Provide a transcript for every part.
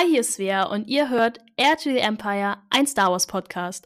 Hi, hier ist Svea und ihr hört Air to the Empire, ein Star Wars Podcast.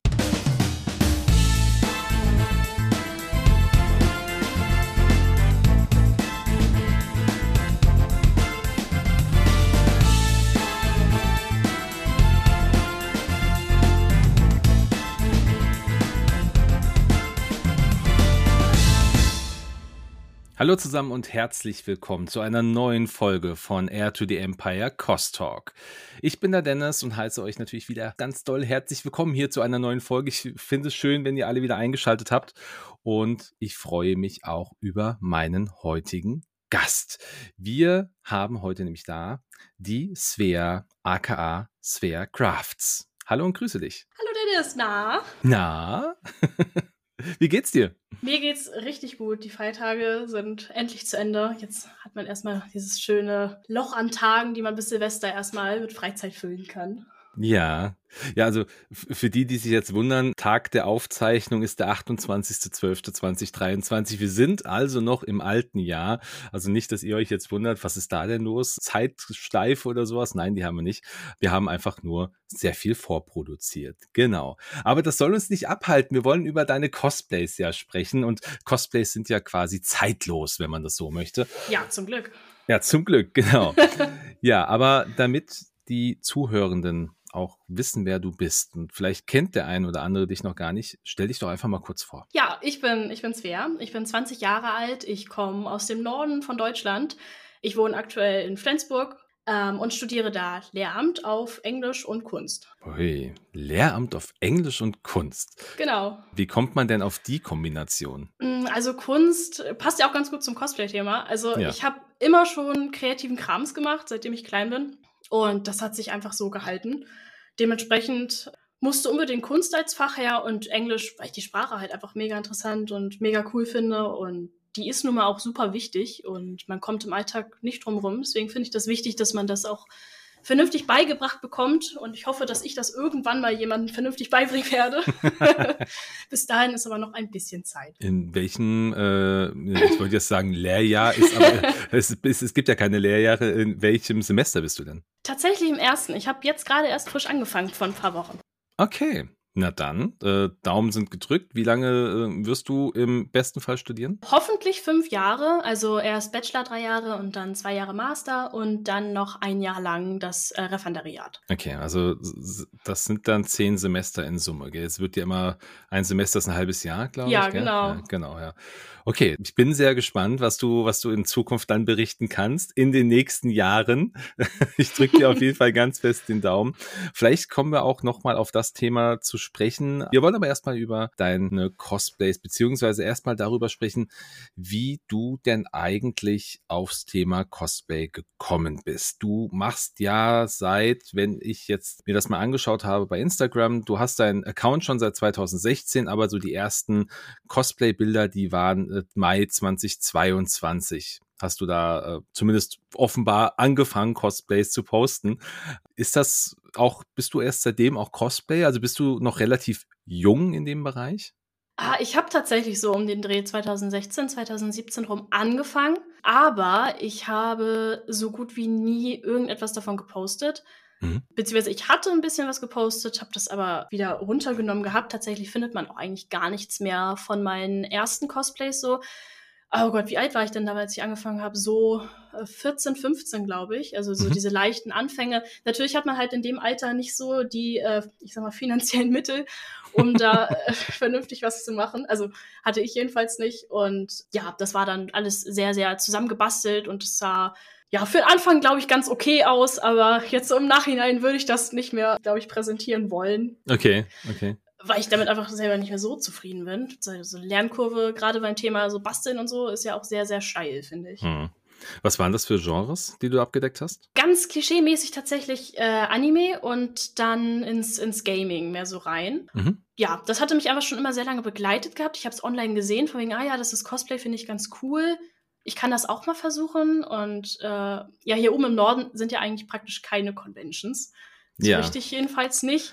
Hallo zusammen und herzlich willkommen zu einer neuen Folge von Air to the Empire Cost Talk. Ich bin der Dennis und heiße euch natürlich wieder ganz doll herzlich willkommen hier zu einer neuen Folge. Ich finde es schön, wenn ihr alle wieder eingeschaltet habt und ich freue mich auch über meinen heutigen Gast. Wir haben heute nämlich da die Svea aka Svea Crafts. Hallo und grüße dich. Hallo Dennis, na? Na? Wie geht's dir? Mir geht's richtig gut. Die Feiertage sind endlich zu Ende. Jetzt hat man erstmal dieses schöne Loch an Tagen, die man bis Silvester erstmal mit Freizeit füllen kann. Ja, ja, also für die, die sich jetzt wundern, Tag der Aufzeichnung ist der 28.12.2023. Wir sind also noch im alten Jahr. Also nicht, dass ihr euch jetzt wundert, was ist da denn los? Zeitsteif oder sowas? Nein, die haben wir nicht. Wir haben einfach nur sehr viel vorproduziert. Genau. Aber das soll uns nicht abhalten. Wir wollen über deine Cosplays ja sprechen und Cosplays sind ja quasi zeitlos, wenn man das so möchte. Ja, zum Glück. Ja, zum Glück, genau. ja, aber damit die Zuhörenden auch wissen, wer du bist. Und vielleicht kennt der ein oder andere dich noch gar nicht. Stell dich doch einfach mal kurz vor. Ja, ich bin, ich bin Svea. Ich bin 20 Jahre alt. Ich komme aus dem Norden von Deutschland. Ich wohne aktuell in Flensburg ähm, und studiere da Lehramt auf Englisch und Kunst. Ui, Lehramt auf Englisch und Kunst. Genau. Wie kommt man denn auf die Kombination? Mm, also Kunst passt ja auch ganz gut zum Cosplay-Thema. Also ja. ich habe immer schon kreativen Krams gemacht, seitdem ich klein bin. Und das hat sich einfach so gehalten. Dementsprechend musste unbedingt Kunst als Fach her und Englisch, weil ich die Sprache halt einfach mega interessant und mega cool finde. Und die ist nun mal auch super wichtig und man kommt im Alltag nicht drum rum. Deswegen finde ich das wichtig, dass man das auch vernünftig beigebracht bekommt. Und ich hoffe, dass ich das irgendwann mal jemandem vernünftig beibringen werde. Bis dahin ist aber noch ein bisschen Zeit. In welchem, äh, ich wollte jetzt sagen Lehrjahr, ist aber, es, es, es gibt ja keine Lehrjahre. In welchem Semester bist du denn? Tatsächlich im ersten. Ich habe jetzt gerade erst frisch angefangen vor ein paar Wochen. Okay, na dann, äh, Daumen sind gedrückt. Wie lange äh, wirst du im besten Fall studieren? Hoffentlich fünf Jahre. Also erst Bachelor drei Jahre und dann zwei Jahre Master und dann noch ein Jahr lang das äh, Referendariat. Okay, also das sind dann zehn Semester in Summe. Gell? Es wird ja immer ein Semester ist ein halbes Jahr, glaube ja, ich. Genau. Ja, genau, ja. Okay, ich bin sehr gespannt, was du, was du in Zukunft dann berichten kannst in den nächsten Jahren. ich drücke dir auf jeden Fall ganz fest den Daumen. Vielleicht kommen wir auch noch mal auf das Thema zu sprechen. Wir wollen aber erstmal über deine Cosplays beziehungsweise erstmal darüber sprechen, wie du denn eigentlich aufs Thema Cosplay gekommen bist. Du machst ja seit, wenn ich jetzt mir das mal angeschaut habe bei Instagram, du hast deinen Account schon seit 2016, aber so die ersten Cosplay-Bilder, die waren äh, Mai 2022 hast du da äh, zumindest offenbar angefangen, Cosplays zu posten. Ist das auch, bist du erst seitdem auch Cosplay? Also bist du noch relativ jung in dem Bereich? Ah, ich habe tatsächlich so um den Dreh 2016, 2017 rum angefangen, aber ich habe so gut wie nie irgendetwas davon gepostet. Mhm. Beziehungsweise ich hatte ein bisschen was gepostet, habe das aber wieder runtergenommen gehabt. Tatsächlich findet man auch eigentlich gar nichts mehr von meinen ersten Cosplays so. Oh Gott, wie alt war ich denn da, als ich angefangen habe? So 14, äh, 15, glaube ich. Also so mhm. diese leichten Anfänge. Natürlich hat man halt in dem Alter nicht so die, äh, ich sag mal, finanziellen Mittel, um da äh, vernünftig was zu machen. Also hatte ich jedenfalls nicht. Und ja, das war dann alles sehr, sehr zusammengebastelt und es sah ja, für den Anfang, glaube ich, ganz okay aus, aber jetzt im Nachhinein würde ich das nicht mehr, glaube ich, präsentieren wollen. Okay, okay. Weil ich damit einfach selber nicht mehr so zufrieden bin. So, so Lernkurve, gerade beim Thema so Basteln und so, ist ja auch sehr, sehr steil, finde ich. Hm. Was waren das für Genres, die du abgedeckt hast? Ganz klischeemäßig tatsächlich äh, Anime und dann ins, ins Gaming mehr so rein. Mhm. Ja, das hatte mich einfach schon immer sehr lange begleitet gehabt. Ich habe es online gesehen, von wegen, ah ja, das ist Cosplay, finde ich ganz cool ich kann das auch mal versuchen. Und äh, ja, hier oben im Norden sind ja eigentlich praktisch keine Conventions. So ja. richtig jedenfalls nicht.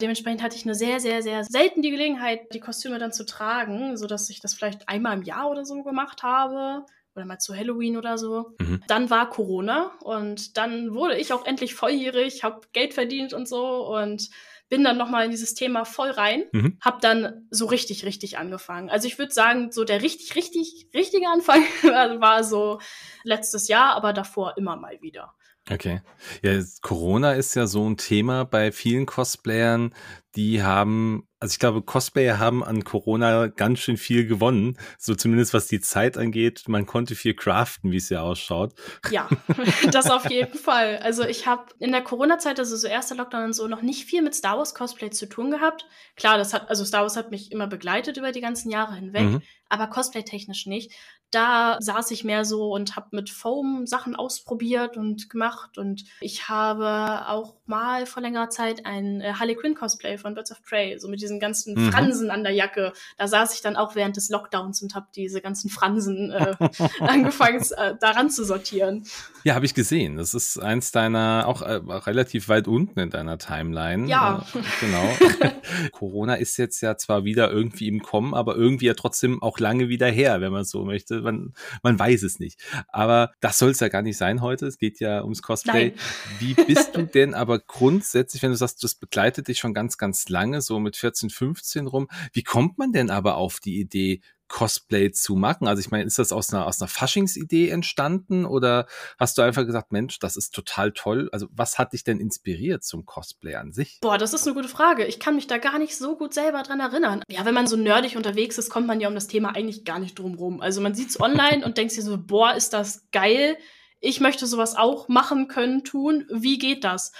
Dementsprechend hatte ich nur sehr, sehr, sehr selten die Gelegenheit, die Kostüme dann zu tragen, sodass ich das vielleicht einmal im Jahr oder so gemacht habe oder mal zu Halloween oder so. Mhm. Dann war Corona und dann wurde ich auch endlich volljährig, habe Geld verdient und so und bin dann nochmal in dieses Thema voll rein, mhm. habe dann so richtig, richtig angefangen. Also ich würde sagen, so der richtig, richtig, richtige Anfang war so letztes Jahr, aber davor immer mal wieder. Okay. Ja, Corona ist ja so ein Thema bei vielen Cosplayern, die haben also ich glaube, Cosplayer haben an Corona ganz schön viel gewonnen, so zumindest was die Zeit angeht. Man konnte viel craften, wie es ja ausschaut. Ja, das auf jeden Fall. Also ich habe in der Corona-Zeit, also so erster Lockdown und so, noch nicht viel mit Star Wars Cosplay zu tun gehabt. Klar, das hat, also Star Wars hat mich immer begleitet über die ganzen Jahre hinweg, mhm. aber Cosplay-technisch nicht. Da saß ich mehr so und habe mit Foam Sachen ausprobiert und gemacht. Und ich habe auch mal vor längerer Zeit ein äh, Harley Quinn Cosplay von Birds of Prey, so mit diesen ganzen mhm. Fransen an der Jacke. Da saß ich dann auch während des Lockdowns und habe diese ganzen Fransen äh, angefangen, äh, daran zu sortieren. Ja, habe ich gesehen. Das ist eins deiner, auch äh, relativ weit unten in deiner Timeline. Ja. Äh, genau. Corona ist jetzt ja zwar wieder irgendwie im Kommen, aber irgendwie ja trotzdem auch lange wieder her, wenn man so möchte. Man, man weiß es nicht. Aber das soll es ja gar nicht sein heute. Es geht ja ums Cosplay. Nein. Wie bist du denn aber grundsätzlich, wenn du sagst, das begleitet dich schon ganz, ganz lange, so mit 14, 15 rum. Wie kommt man denn aber auf die Idee, Cosplay zu machen? Also ich meine, ist das aus einer, aus einer Faschingsidee entstanden oder hast du einfach gesagt, Mensch, das ist total toll? Also was hat dich denn inspiriert zum Cosplay an sich? Boah, das ist eine gute Frage. Ich kann mich da gar nicht so gut selber dran erinnern. Ja, wenn man so nerdig unterwegs ist, kommt man ja um das Thema eigentlich gar nicht drum rum. Also man sieht es online und denkt sich so, boah, ist das geil. Ich möchte sowas auch machen können, tun. Wie geht das?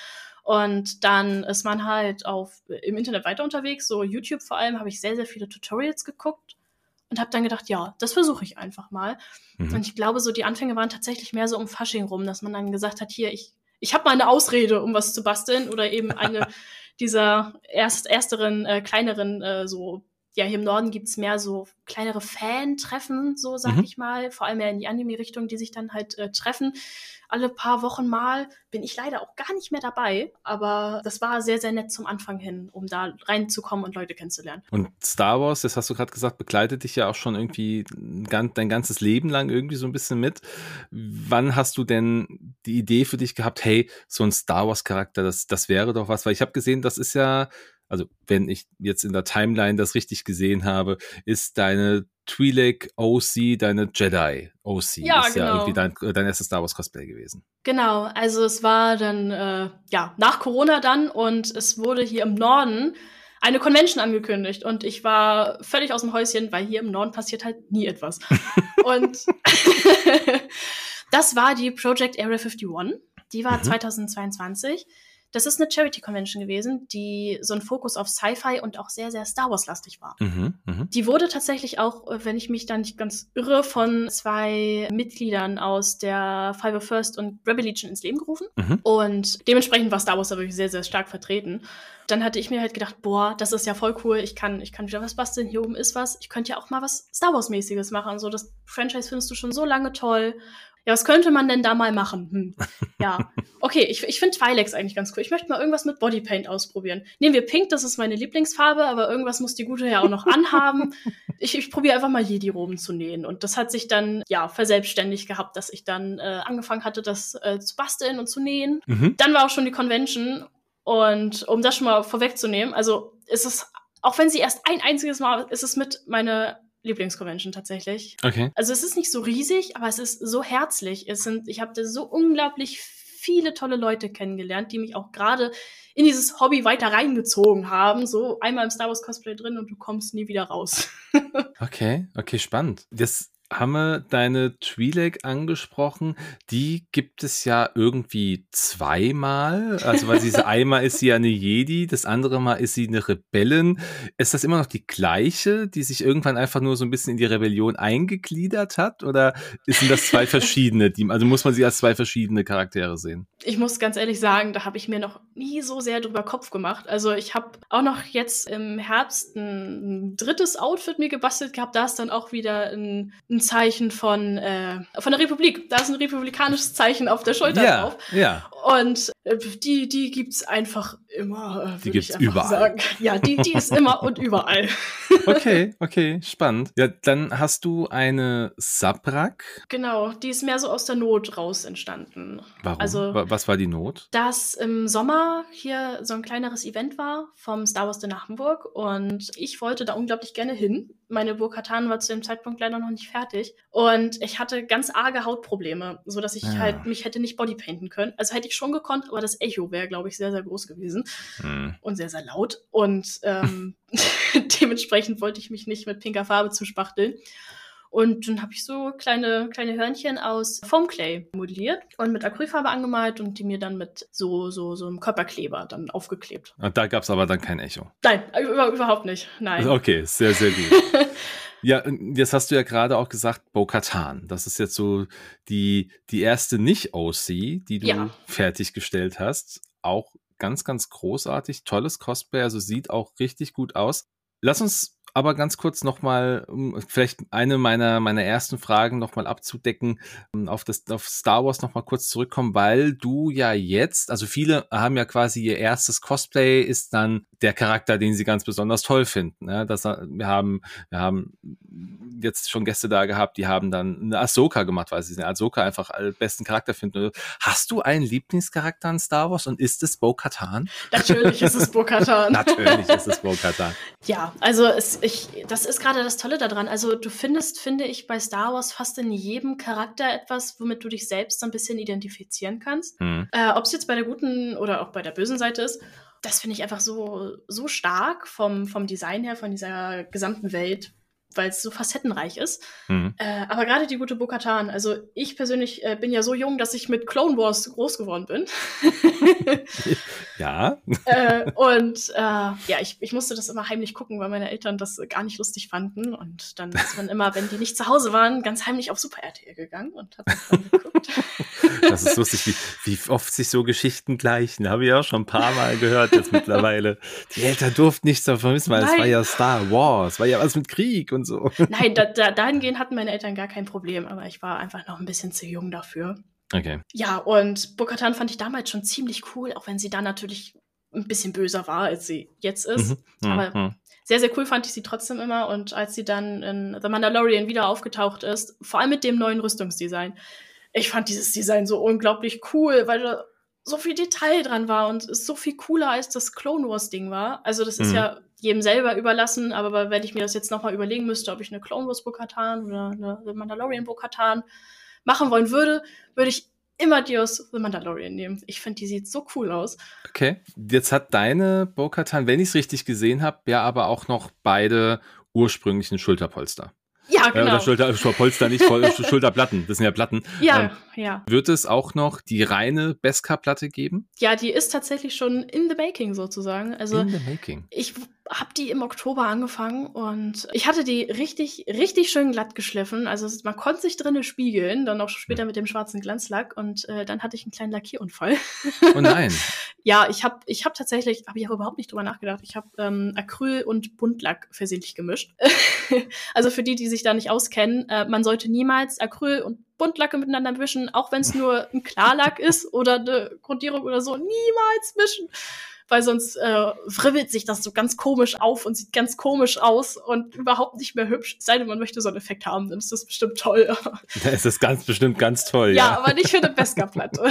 Und dann ist man halt auf, im Internet weiter unterwegs, so YouTube vor allem, habe ich sehr, sehr viele Tutorials geguckt und habe dann gedacht, ja, das versuche ich einfach mal. Mhm. Und ich glaube, so die Anfänge waren tatsächlich mehr so um Fasching rum, dass man dann gesagt hat, hier, ich, ich habe mal eine Ausrede, um was zu basteln oder eben eine dieser erst, ersteren, äh, kleineren äh, so ja, hier im Norden gibt es mehr so kleinere Fan-Treffen, so sag mhm. ich mal, vor allem mehr in die Anime-Richtung, die sich dann halt äh, treffen. Alle paar Wochen mal bin ich leider auch gar nicht mehr dabei, aber das war sehr, sehr nett zum Anfang hin, um da reinzukommen und Leute kennenzulernen. Und Star Wars, das hast du gerade gesagt, begleitet dich ja auch schon irgendwie dein ganzes Leben lang irgendwie so ein bisschen mit. Wann hast du denn die Idee für dich gehabt, hey, so ein Star Wars-Charakter, das, das wäre doch was? Weil ich habe gesehen, das ist ja also wenn ich jetzt in der Timeline das richtig gesehen habe, ist deine Twi'lek OC deine Jedi OC. Ja, ist genau. ja irgendwie dein, dein erstes Star Wars Cosplay gewesen. Genau, also es war dann, äh, ja, nach Corona dann und es wurde hier im Norden eine Convention angekündigt und ich war völlig aus dem Häuschen, weil hier im Norden passiert halt nie etwas. und das war die Project Area 51. Die war mhm. 2022. Das ist eine Charity Convention gewesen, die so einen Fokus auf Sci-Fi und auch sehr, sehr Star Wars-lastig war. Mhm, mh. Die wurde tatsächlich auch, äh, wenn ich mich da nicht ganz irre, von zwei Mitgliedern aus der Five First und Rebel Legion ins Leben gerufen. Mhm. Und dementsprechend war Star Wars da wirklich sehr, sehr stark vertreten. Dann hatte ich mir halt gedacht, boah, das ist ja voll cool. Ich kann, ich kann wieder was basteln. Hier oben ist was. Ich könnte ja auch mal was Star Wars-mäßiges machen. So, das Franchise findest du schon so lange toll ja, was könnte man denn da mal machen? Hm. Ja, okay, ich, ich finde Twilex eigentlich ganz cool. Ich möchte mal irgendwas mit Bodypaint ausprobieren. Nehmen wir Pink, das ist meine Lieblingsfarbe, aber irgendwas muss die Gute ja auch noch anhaben. Ich, ich probiere einfach mal Jedi-Roben zu nähen. Und das hat sich dann, ja, verselbstständigt gehabt, dass ich dann äh, angefangen hatte, das äh, zu basteln und zu nähen. Mhm. Dann war auch schon die Convention. Und um das schon mal vorwegzunehmen, also ist es, auch wenn sie erst ein einziges Mal, ist es mit meine Lieblingsconvention tatsächlich. Okay. Also es ist nicht so riesig, aber es ist so herzlich. Es sind, ich habe da so unglaublich viele tolle Leute kennengelernt, die mich auch gerade in dieses Hobby weiter reingezogen haben. So einmal im Star Wars Cosplay drin und du kommst nie wieder raus. okay, okay, spannend. Das haben wir deine Twi'lek angesprochen. Die gibt es ja irgendwie zweimal. Also, weil diese einmal ist sie eine Jedi, das andere Mal ist sie eine Rebellin. Ist das immer noch die gleiche, die sich irgendwann einfach nur so ein bisschen in die Rebellion eingegliedert hat? Oder sind das zwei verschiedene? Die, also muss man sie als zwei verschiedene Charaktere sehen? Ich muss ganz ehrlich sagen, da habe ich mir noch nie so sehr drüber Kopf gemacht. Also, ich habe auch noch jetzt im Herbst ein drittes Outfit mir gebastelt gehabt. Da ist dann auch wieder ein, ein ein Zeichen von, äh, von der Republik. Da ist ein republikanisches Zeichen auf der Schulter ja, drauf. Ja. Und äh, die, die gibt's einfach immer. Äh, die gibt's überall. Sagen. Ja, die, die ist immer und überall. okay, okay, spannend. Ja, dann hast du eine Sabrak. Genau, die ist mehr so aus der Not raus entstanden. Warum? Also, was war die Not? Dass im Sommer hier so ein kleineres Event war vom Star Wars in Hamburg und ich wollte da unglaublich gerne hin. Meine Burkatan war zu dem Zeitpunkt leider noch nicht fertig und ich hatte ganz arge Hautprobleme, so dass ich ja. Ah. halt mich hätte nicht bodypainten können. Also hätte ich schon gekonnt, aber das Echo wäre, glaube ich, sehr, sehr groß gewesen hm. und sehr, sehr laut. Und ähm, dementsprechend wollte ich mich nicht mit pinker Farbe zuspachteln. Und dann habe ich so kleine, kleine Hörnchen aus Foamclay modelliert und mit Acrylfarbe angemalt und die mir dann mit so, so, so einem Körperkleber dann aufgeklebt. Und da gab es aber dann kein Echo. Nein, über, überhaupt nicht. Nein. Okay, sehr, sehr gut. Ja, jetzt hast du ja gerade auch gesagt, Bo-Katan. Das ist jetzt so die, die erste Nicht-OC, die du ja. fertiggestellt hast. Auch ganz, ganz großartig. Tolles Cosplay, also sieht auch richtig gut aus. Lass uns aber ganz kurz nochmal, um vielleicht eine meiner, meiner ersten Fragen nochmal abzudecken, auf das, auf Star Wars nochmal kurz zurückkommen, weil du ja jetzt, also viele haben ja quasi ihr erstes Cosplay ist dann der Charakter, den sie ganz besonders toll finden. Ja, das, wir haben, wir haben jetzt schon Gäste da gehabt, die haben dann eine Ahsoka gemacht, weil sie den Ahsoka einfach als besten Charakter finden. Hast du einen Lieblingscharakter in Star Wars und ist es Bo-Katan? Natürlich ist es Bo-Katan. Natürlich ist es Bo-Katan. Ja, also es, ich, das ist gerade das Tolle daran. Also du findest, finde ich, bei Star Wars fast in jedem Charakter etwas, womit du dich selbst ein bisschen identifizieren kannst. Mhm. Äh, Ob es jetzt bei der guten oder auch bei der bösen Seite ist das finde ich einfach so, so stark vom, vom Design her, von dieser gesamten Welt, weil es so facettenreich ist. Mhm. Äh, aber gerade die gute Bokatan, also ich persönlich äh, bin ja so jung, dass ich mit Clone Wars groß geworden bin. ja. äh, und äh, ja, ich, ich musste das immer heimlich gucken, weil meine Eltern das gar nicht lustig fanden. Und dann ist man immer, wenn die nicht zu Hause waren, ganz heimlich auf Super RTL gegangen und hat das dann geguckt. das ist lustig, wie, wie oft sich so Geschichten gleichen. Habe ich auch schon ein paar Mal gehört jetzt mittlerweile. Die Eltern durften nichts davon wissen, weil Nein. es war ja Star Wars, es war ja was mit Krieg und so. Nein, da, da, dahingehend hatten meine Eltern gar kein Problem, aber ich war einfach noch ein bisschen zu jung dafür. Okay. Ja, und Bokatan fand ich damals schon ziemlich cool, auch wenn sie dann natürlich ein bisschen böser war, als sie jetzt ist. Mhm. mhm aber mhm. sehr, sehr cool fand ich sie trotzdem immer. Und als sie dann in The Mandalorian wieder aufgetaucht ist, vor allem mit dem neuen Rüstungsdesign, ich fand dieses Design so unglaublich cool, weil da so viel Detail dran war und es so viel cooler als das Clone Wars Ding war. Also das ist mhm. ja jedem selber überlassen, aber wenn ich mir das jetzt nochmal überlegen müsste, ob ich eine Clone Wars Bo-Katan oder eine Mandalorian Bo-Katan machen wollen würde, würde ich immer die aus The Mandalorian nehmen. Ich finde, die sieht so cool aus. Okay, jetzt hat deine Bo-Katan, wenn ich es richtig gesehen habe, ja aber auch noch beide ursprünglichen Schulterpolster. Ja, genau. Äh, oder Schulter, Polster, nicht voll, Schulterplatten. Das sind ja Platten. Ja, ähm, ja. Wird es auch noch die reine Beskar-Platte geben? Ja, die ist tatsächlich schon in the making sozusagen. Also in the making. Ich habe die im Oktober angefangen und ich hatte die richtig, richtig schön glatt geschliffen. Also man konnte sich drinnen spiegeln, dann auch später mit dem schwarzen Glanzlack und äh, dann hatte ich einen kleinen Lackierunfall. Oh nein. ja, ich habe ich hab tatsächlich, habe ich aber überhaupt nicht drüber nachgedacht, ich habe ähm, Acryl und Buntlack versehentlich gemischt. also für die, die sich da nicht auskennen, äh, man sollte niemals Acryl und Buntlacke miteinander mischen, auch wenn es nur ein Klarlack ist oder eine Grundierung oder so, niemals mischen weil sonst äh, fribbelt sich das so ganz komisch auf und sieht ganz komisch aus und überhaupt nicht mehr hübsch. Sei denn, man möchte so einen Effekt haben, dann ist das bestimmt toll. Das ist ganz bestimmt ganz toll. Ja, ja. aber nicht für eine Beskar-Platte.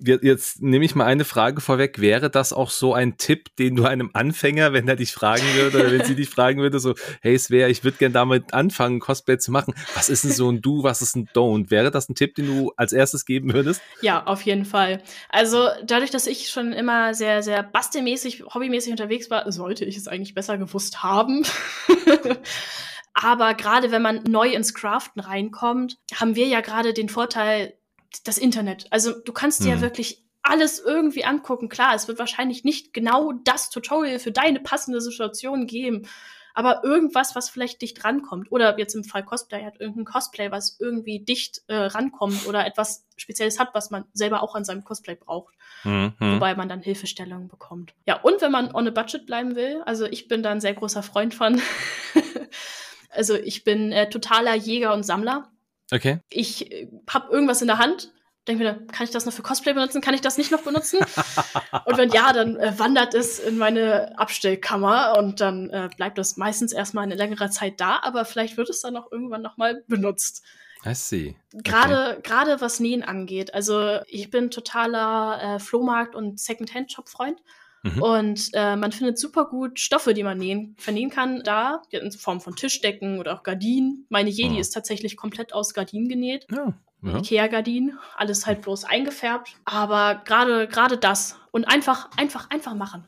Jetzt nehme ich mal eine Frage vorweg. Wäre das auch so ein Tipp, den du einem Anfänger, wenn er dich fragen würde, oder wenn sie dich fragen würde, so, hey Svea, ich würde gerne damit anfangen, Cosplay zu machen. Was ist denn so ein Do, was ist ein Don't? Wäre das ein Tipp, den du als erstes geben würdest? Ja, auf jeden Fall. Also dadurch, dass ich schon immer sehr, sehr bastelmäßig, hobbymäßig unterwegs war, sollte ich es eigentlich besser gewusst haben. Aber gerade wenn man neu ins Craften reinkommt, haben wir ja gerade den Vorteil, das Internet. Also du kannst dir ja mhm. wirklich alles irgendwie angucken. Klar, es wird wahrscheinlich nicht genau das Tutorial für deine passende Situation geben aber irgendwas, was vielleicht dicht rankommt. Oder jetzt im Fall Cosplay hat irgendein Cosplay, was irgendwie dicht äh, rankommt oder etwas Spezielles hat, was man selber auch an seinem Cosplay braucht. Mhm. Wobei man dann Hilfestellungen bekommt. Ja, und wenn man on a budget bleiben will, also ich bin da ein sehr großer Freund von. also ich bin äh, totaler Jäger und Sammler. Okay. Ich äh, habe irgendwas in der Hand, denke mir, kann ich das noch für Cosplay benutzen? Kann ich das nicht noch benutzen? und wenn ja, dann äh, wandert es in meine Abstellkammer und dann äh, bleibt das meistens erstmal eine längere Zeit da, aber vielleicht wird es dann auch irgendwann nochmal benutzt. I see. Gerade, okay. gerade was Nähen angeht. Also ich bin totaler äh, Flohmarkt- und Secondhand-Shop-Freund. Mhm. Und äh, man findet super gut Stoffe, die man nähen, vernähen kann, da, in Form von Tischdecken oder auch Gardinen. Meine Jedi oh. ist tatsächlich komplett aus Gardinen genäht. Ja. Ja. Ikea-Gardinen, alles halt bloß eingefärbt. Aber gerade gerade das und einfach, einfach, einfach machen.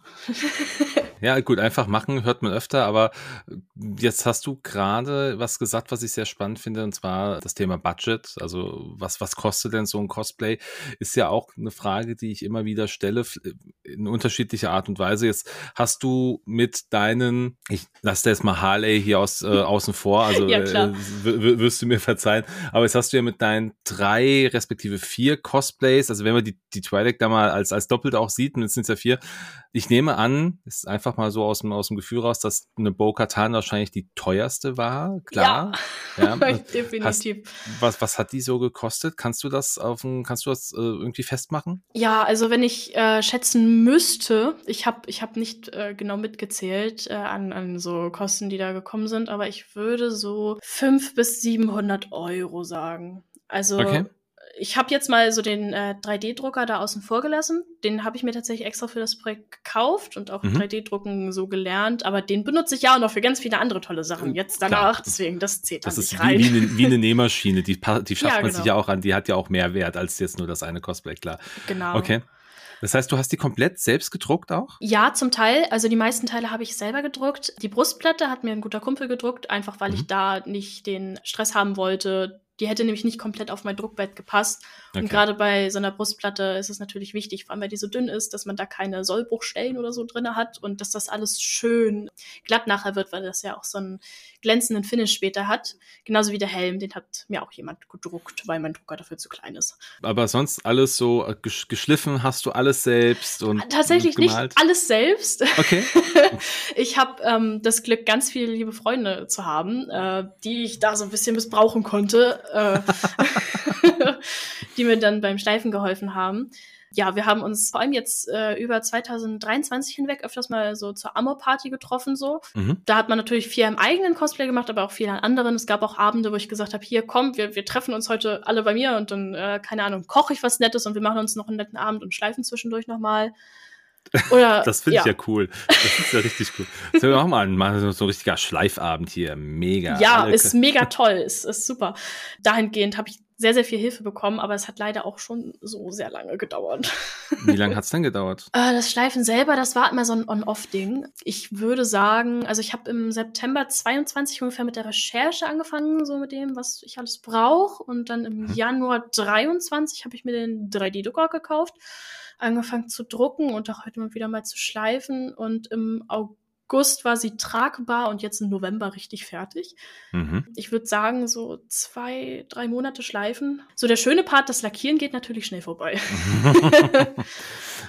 ja, gut, einfach machen hört man öfter, aber jetzt hast du gerade was gesagt, was ich sehr spannend finde, und zwar das Thema Budget. Also, was, was kostet denn so ein Cosplay? Ist ja auch eine Frage, die ich immer wieder stelle, in unterschiedlicher Art und Weise. Jetzt hast du mit deinen, ich lasse jetzt mal Harley hier aus, äh, außen vor, also ja, äh, wirst du mir verzeihen, aber jetzt hast du ja mit deinen drei respektive vier Cosplays, also wenn wir die, die Twilight da mal als, als doppelt auch sieht, und jetzt sind ja vier. Ich nehme an, ist einfach mal so aus dem, aus dem Gefühl raus, dass eine Bo-Katan wahrscheinlich die teuerste war. Klar. Ja, ja. definitiv. Hast, was, was hat die so gekostet? Kannst du das auf ein, kannst du das äh, irgendwie festmachen? Ja, also wenn ich äh, schätzen müsste, ich habe ich hab nicht äh, genau mitgezählt äh, an, an so Kosten, die da gekommen sind, aber ich würde so 500 bis 700 Euro sagen. Also okay ich habe jetzt mal so den äh, 3D-Drucker da außen vor gelassen. Den habe ich mir tatsächlich extra für das Projekt gekauft und auch mhm. 3D-Drucken so gelernt. Aber den benutze ich ja auch noch für ganz viele andere tolle Sachen. Jetzt danach, Klar. deswegen, das zählt Das ist rein. Wie, wie, eine, wie eine Nähmaschine. Die, die schafft ja, man genau. sich ja auch an. Die hat ja auch mehr Wert als jetzt nur das eine Cosplay, klar. Genau. Okay. Das heißt, du hast die komplett selbst gedruckt auch? Ja, zum Teil. Also die meisten Teile habe ich selber gedruckt. Die Brustplatte hat mir ein guter Kumpel gedruckt, einfach weil mhm. ich da nicht den Stress haben wollte, die hätte nämlich nicht komplett auf mein Druckbett gepasst. Okay. Und gerade bei so einer Brustplatte ist es natürlich wichtig, vor allem weil die so dünn ist, dass man da keine Sollbruchstellen oder so drin hat und dass das alles schön glatt nachher wird, weil das ja auch so einen glänzenden Finish später hat. Genauso wie der Helm, den hat mir auch jemand gedruckt, weil mein Drucker dafür zu klein ist. Aber sonst alles so äh, geschliffen hast du alles selbst und tatsächlich nicht alles selbst. Okay. ich habe ähm, das Glück, ganz viele liebe Freunde zu haben, äh, die ich da so ein bisschen missbrauchen konnte äh, die mir dann beim Schleifen geholfen haben. Ja, wir haben uns vor allem jetzt äh, über 2023 hinweg öfters mal so zur Amor-Party getroffen. so. Mhm. Da hat man natürlich viel im eigenen Cosplay gemacht, aber auch viel an anderen. Es gab auch Abende, wo ich gesagt habe, hier, komm, wir, wir treffen uns heute alle bei mir und dann, äh, keine Ahnung, koche ich was Nettes und wir machen uns noch einen netten Abend und schleifen zwischendurch nochmal. Oder, das finde ich ja. ja cool. Das ist ja richtig cool. So, wir machen mal, mal so ein richtiger Schleifabend hier. Mega. Ja, Alle ist mega toll. Ist, ist super. Dahingehend habe ich sehr, sehr viel Hilfe bekommen, aber es hat leider auch schon so sehr lange gedauert. Wie lange hat es denn gedauert? Äh, das Schleifen selber, das war immer so ein On-Off-Ding. Ich würde sagen, also ich habe im September 22 ungefähr mit der Recherche angefangen, so mit dem, was ich alles brauche. Und dann im hm. Januar 23 habe ich mir den 3D-Drucker gekauft angefangen zu drucken und auch heute mal wieder mal zu schleifen. Und im August war sie tragbar und jetzt im November richtig fertig. Mhm. Ich würde sagen, so zwei, drei Monate schleifen. So der schöne Part, das Lackieren geht natürlich schnell vorbei.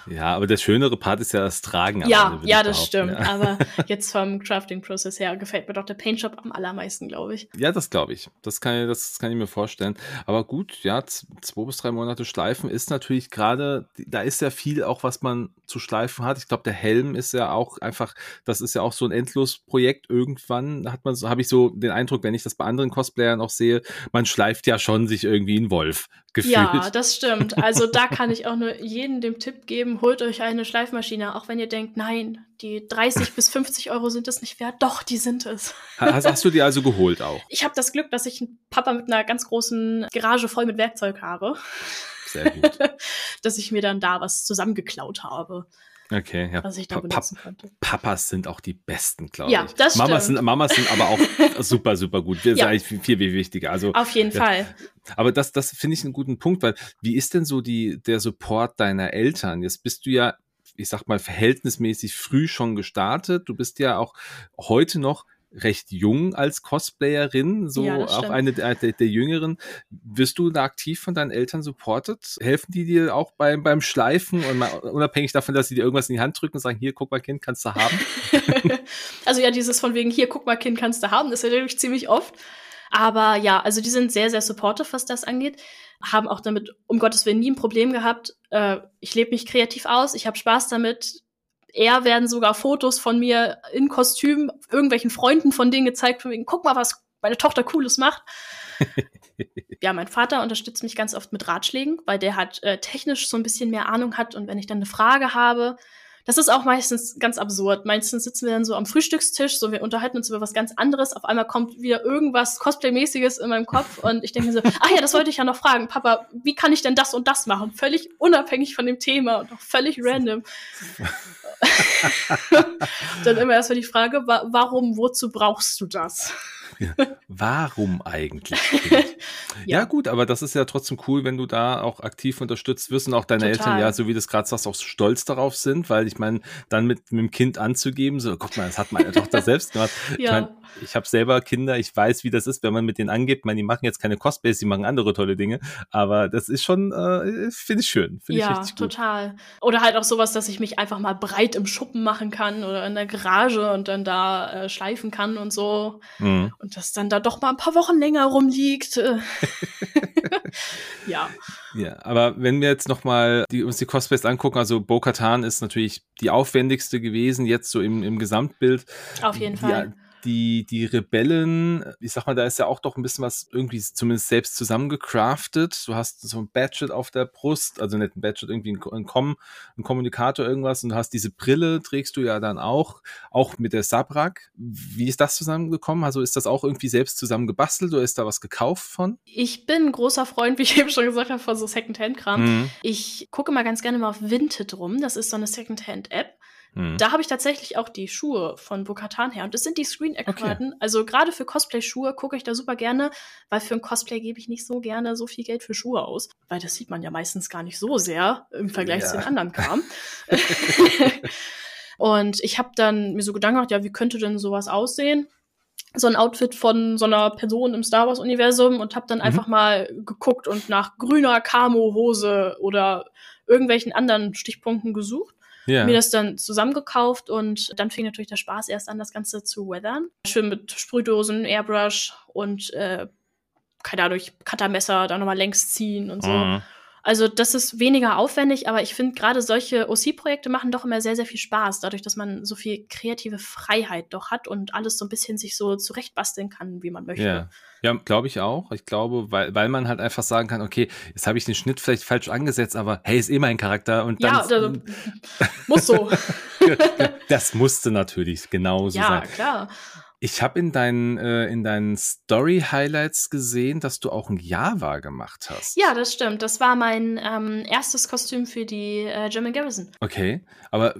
Ja, aber der schönere Part ist ja das Tragen. Ja, ja, das stimmt. Ja. Aber jetzt vom Crafting-Prozess her gefällt mir doch der Paint Shop am allermeisten, glaube ich. Ja, das glaube ich. Das kann, ich, das kann ich mir vorstellen. Aber gut, ja, zwei bis drei Monate schleifen ist natürlich gerade, da ist ja viel auch, was man zu schleifen hat. Ich glaube, der Helm ist ja auch einfach, das ist ja auch so ein Endlosprojekt. Irgendwann hat man so, habe ich so den Eindruck, wenn ich das bei anderen Cosplayern auch sehe, man schleift ja schon sich irgendwie einen Wolf gefühlt. Ja, das stimmt. Also da kann ich auch nur jedem den Tipp geben, holt euch eine Schleifmaschine, auch wenn ihr denkt, nein, die 30 bis 50 Euro sind es nicht wert. Doch, die sind es. Hast, hast du die also geholt auch? Ich habe das Glück, dass ich einen Papa mit einer ganz großen Garage voll mit Werkzeug habe. Sehr gut. dass ich mir dann da was zusammengeklaut habe. Okay, ja. Was ich da benutzen konnte. Papas sind auch die besten, glaube ja, ich. Das Mamas stimmt. sind, Mamas sind aber auch super, super gut. Das ja. ist eigentlich viel, viel wichtiger. Also, Auf jeden ja. Fall. Aber das, das finde ich einen guten Punkt, weil wie ist denn so die, der Support deiner Eltern? Jetzt bist du ja, ich sag mal, verhältnismäßig früh schon gestartet. Du bist ja auch heute noch recht jung als Cosplayerin, so ja, auch eine der, der, der, Jüngeren. Wirst du da aktiv von deinen Eltern supportet? Helfen die dir auch beim, beim Schleifen und mal, unabhängig davon, dass sie dir irgendwas in die Hand drücken und sagen, hier, guck mal, Kind, kannst du haben? also ja, dieses von wegen, hier, guck mal, Kind, kannst du haben, das erlebe ich ziemlich oft. Aber ja, also die sind sehr, sehr supportive, was das angeht. Haben auch damit, um Gottes Willen, nie ein Problem gehabt. Äh, ich lebe mich kreativ aus, ich habe Spaß damit. Eher werden sogar Fotos von mir in Kostüm irgendwelchen Freunden von denen gezeigt, von wegen, guck mal, was meine Tochter Cooles macht. ja, mein Vater unterstützt mich ganz oft mit Ratschlägen, weil der hat äh, technisch so ein bisschen mehr Ahnung hat und wenn ich dann eine Frage habe, das ist auch meistens ganz absurd. Meistens sitzen wir dann so am Frühstückstisch, so wir unterhalten uns über was ganz anderes. Auf einmal kommt wieder irgendwas Cosplay-mäßiges in meinem Kopf und ich denke mir so, ach ja, das wollte ich ja noch fragen. Papa, wie kann ich denn das und das machen? Völlig unabhängig von dem Thema und auch völlig random. dann immer erstmal die Frage, wa warum, wozu brauchst du das? Warum eigentlich? ja. ja. gut, aber das ist ja trotzdem cool, wenn du da auch aktiv unterstützt wirst und auch deine Total. Eltern ja, so wie du es gerade sagst, auch stolz darauf sind, weil ich meine, dann mit, mit dem Kind anzugeben, so, guck mal, das hat meine Tochter selbst gemacht. ja. Ich meine, ich habe selber Kinder, ich weiß, wie das ist, wenn man mit denen angeht. Ich meine, die machen jetzt keine Cosplays, die machen andere tolle Dinge, aber das ist schon, äh, finde ich schön. Find ja, ich richtig gut. total. Oder halt auch sowas, dass ich mich einfach mal breit im Schuppen machen kann oder in der Garage und dann da äh, schleifen kann und so. Mhm. Und das dann da doch mal ein paar Wochen länger rumliegt. ja. Ja, aber wenn wir jetzt nochmal die, uns die Cosplays angucken, also Bo-Katan ist natürlich die aufwendigste gewesen, jetzt so im, im Gesamtbild. Auf jeden Fall die, die Rebellen, ich sag mal, da ist ja auch doch ein bisschen was irgendwie zumindest selbst zusammengecraftet. Du hast so ein Badget auf der Brust, also nicht ein Badget, irgendwie ein, ein, Com, ein Kommunikator, irgendwas und du hast diese Brille, trägst du ja dann auch, auch mit der Sabrak. Wie ist das zusammengekommen? Also ist das auch irgendwie selbst zusammengebastelt oder ist da was gekauft von? Ich bin ein großer Freund, wie ich eben schon gesagt habe, von so Secondhand-Kram. Mhm. Ich gucke mal ganz gerne mal auf Vinted rum. Das ist so eine Secondhand-App. Mhm. Da habe ich tatsächlich auch die Schuhe von Bokatan her. Und das sind die Screen-Aquaten. Okay. Also gerade für Cosplay-Schuhe gucke ich da super gerne, weil für ein Cosplay gebe ich nicht so gerne so viel Geld für Schuhe aus. Weil das sieht man ja meistens gar nicht so sehr im Vergleich ja. zu den anderen Kram. Und ich habe dann mir so Gedanken gemacht, ja, wie könnte denn sowas aussehen? so ein Outfit von so einer Person im Star Wars Universum und habe dann mhm. einfach mal geguckt und nach grüner Camo Hose oder irgendwelchen anderen Stichpunkten gesucht ja. mir das dann zusammengekauft und dann fing natürlich der Spaß erst an, das Ganze zu weathern. Schön mit Sprühdosen, Airbrush und äh, keine Ahnung, Cuttermesser da nochmal längs ziehen und so. Mhm. Also das ist weniger aufwendig, aber ich finde gerade solche OC-Projekte machen doch immer sehr, sehr viel Spaß, dadurch, dass man so viel kreative Freiheit doch hat und alles so ein bisschen sich so zurechtbasteln kann, wie man möchte. Ja, ja glaube ich auch. Ich glaube, weil, weil man halt einfach sagen kann, okay, jetzt habe ich den Schnitt vielleicht falsch angesetzt, aber hey, ist eh mein Charakter und dann. Ja, also, muss so. das musste natürlich genauso ja, sein. Ja, klar. Ich habe in deinen, äh, in deinen Story-Highlights gesehen, dass du auch ein Java gemacht hast. Ja, das stimmt. Das war mein ähm, erstes Kostüm für die äh, German Garrison. Okay, aber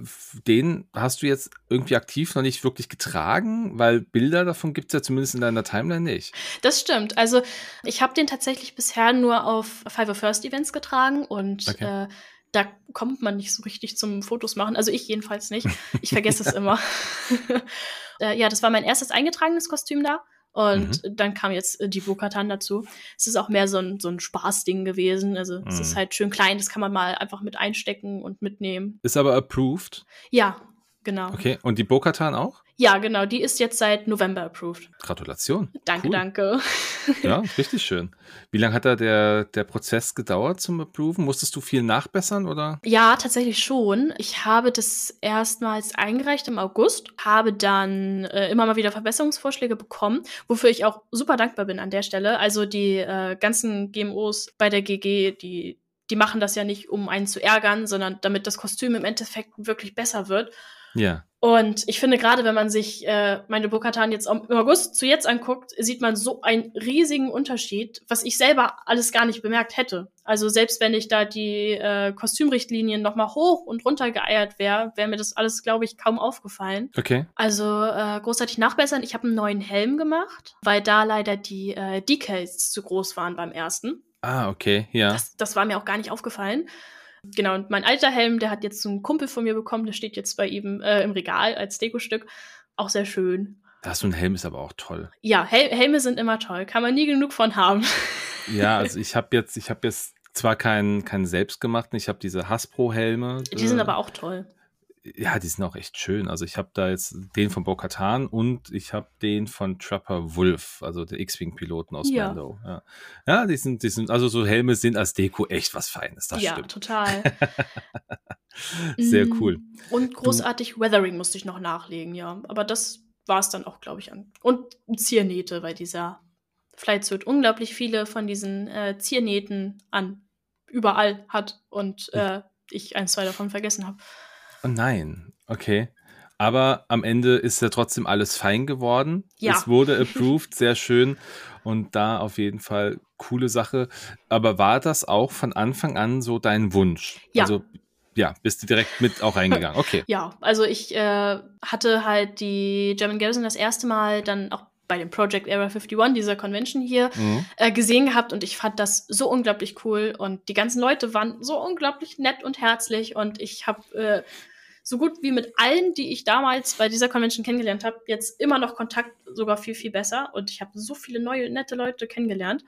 den hast du jetzt irgendwie aktiv noch nicht wirklich getragen, weil Bilder davon gibt es ja zumindest in deiner Timeline nicht. Das stimmt. Also ich habe den tatsächlich bisher nur auf Five of First Events getragen und okay. äh, da kommt man nicht so richtig zum Fotos machen. Also ich jedenfalls nicht. Ich vergesse es immer. Äh, ja, das war mein erstes eingetragenes Kostüm da. Und mhm. dann kam jetzt äh, die Bokatan dazu. Es ist auch mehr so ein, so ein Spaßding gewesen. Also mhm. es ist mhm. halt schön klein, das kann man mal einfach mit einstecken und mitnehmen. Ist aber approved? Ja, genau. Okay, und die Bokatan auch? Ja, genau, die ist jetzt seit November approved. Gratulation. Danke, cool. danke. Ja, richtig schön. Wie lange hat da der, der Prozess gedauert zum Approven? Musstest du viel nachbessern oder? Ja, tatsächlich schon. Ich habe das erstmals eingereicht im August, habe dann äh, immer mal wieder Verbesserungsvorschläge bekommen, wofür ich auch super dankbar bin an der Stelle. Also die äh, ganzen GMOs bei der GG, die die machen das ja nicht, um einen zu ärgern, sondern damit das Kostüm im Endeffekt wirklich besser wird. Ja. Und ich finde, gerade wenn man sich äh, meine Bokatan jetzt im August zu jetzt anguckt, sieht man so einen riesigen Unterschied, was ich selber alles gar nicht bemerkt hätte. Also selbst wenn ich da die äh, Kostümrichtlinien noch mal hoch und runter geeiert wäre, wäre mir das alles, glaube ich, kaum aufgefallen. Okay. Also äh, großartig nachbessern. Ich habe einen neuen Helm gemacht, weil da leider die äh, Decals zu groß waren beim ersten. Ah, okay, ja. Das, das war mir auch gar nicht aufgefallen. Genau, und mein alter Helm, der hat jetzt so einen Kumpel von mir bekommen, der steht jetzt bei ihm äh, im Regal als Dekostück. Auch sehr schön. Das so ein Helm ist aber auch toll. Ja, Hel Helme sind immer toll. Kann man nie genug von haben. Ja, also ich habe jetzt, ich habe jetzt zwar keinen, keinen selbstgemachten, ich habe diese Hasbro-Helme. Die sind äh, aber auch toll. Ja, die sind auch echt schön. Also ich habe da jetzt den von Bo-Katan und ich habe den von Trapper Wolf, also der X-Wing-Piloten aus ja. Mando. Ja. ja, die sind, die sind, also so Helme sind als Deko echt was Feines, das ja, stimmt. total. Sehr cool. Mm, und großartig du, Weathering musste ich noch nachlegen, ja. Aber das war es dann auch, glaube ich, an. Und Ziernähte bei dieser Flight wird unglaublich viele von diesen äh, Ziernähten an überall hat und äh, ich ein, zwei davon vergessen habe. Oh nein, okay. Aber am Ende ist ja trotzdem alles fein geworden. Ja. Es wurde approved, sehr schön. Und da auf jeden Fall coole Sache. Aber war das auch von Anfang an so dein Wunsch? Ja. Also ja, bist du direkt mit auch reingegangen. Okay. ja, also ich äh, hatte halt die German Garrison das erste Mal dann auch bei dem Project Era 51, dieser Convention hier, mhm. äh, gesehen gehabt und ich fand das so unglaublich cool und die ganzen Leute waren so unglaublich nett und herzlich und ich habe äh, so gut wie mit allen, die ich damals bei dieser Convention kennengelernt habe, jetzt immer noch Kontakt, sogar viel, viel besser und ich habe so viele neue, nette Leute kennengelernt,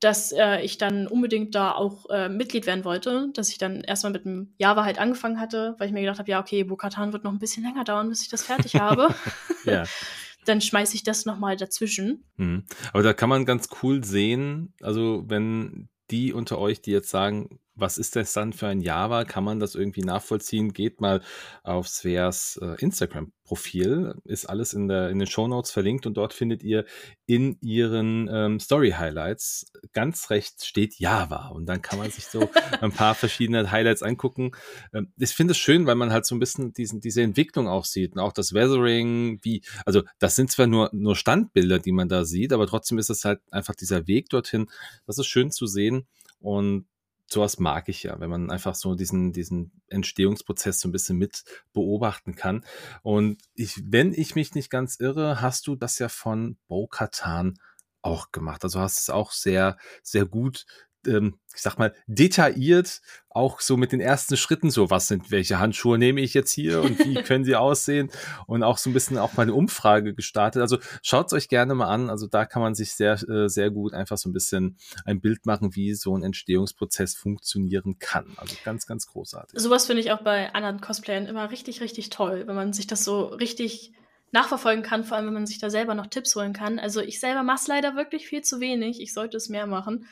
dass äh, ich dann unbedingt da auch äh, Mitglied werden wollte, dass ich dann erstmal mit dem Java halt angefangen hatte, weil ich mir gedacht habe, ja, okay, Bokatan wird noch ein bisschen länger dauern, bis ich das fertig habe. ja. dann schmeiße ich das nochmal dazwischen. Mhm. Aber da kann man ganz cool sehen, also wenn die unter euch, die jetzt sagen, was ist das dann für ein Java? Kann man das irgendwie nachvollziehen? Geht mal auf Sveas äh, Instagram-Profil, ist alles in, der, in den Show Notes verlinkt und dort findet ihr in ihren ähm, Story-Highlights ganz rechts steht Java und dann kann man sich so ein paar verschiedene Highlights angucken. Ähm, ich finde es schön, weil man halt so ein bisschen diesen, diese Entwicklung auch sieht und auch das Weathering, wie, also das sind zwar nur, nur Standbilder, die man da sieht, aber trotzdem ist es halt einfach dieser Weg dorthin. Das ist schön zu sehen und sowas mag ich ja, wenn man einfach so diesen, diesen Entstehungsprozess so ein bisschen mit beobachten kann. Und ich, wenn ich mich nicht ganz irre, hast du das ja von Bo Katan auch gemacht. Also hast es auch sehr, sehr gut ähm, ich sag mal, detailliert auch so mit den ersten Schritten so, was sind, welche Handschuhe nehme ich jetzt hier und wie können sie aussehen und auch so ein bisschen auch mal eine Umfrage gestartet. Also schaut es euch gerne mal an. Also da kann man sich sehr, äh, sehr gut einfach so ein bisschen ein Bild machen, wie so ein Entstehungsprozess funktionieren kann. Also ganz, ganz großartig. Sowas finde ich auch bei anderen Cosplayern immer richtig, richtig toll, wenn man sich das so richtig nachverfolgen kann, vor allem wenn man sich da selber noch Tipps holen kann. Also ich selber mache es leider wirklich viel zu wenig. Ich sollte es mehr machen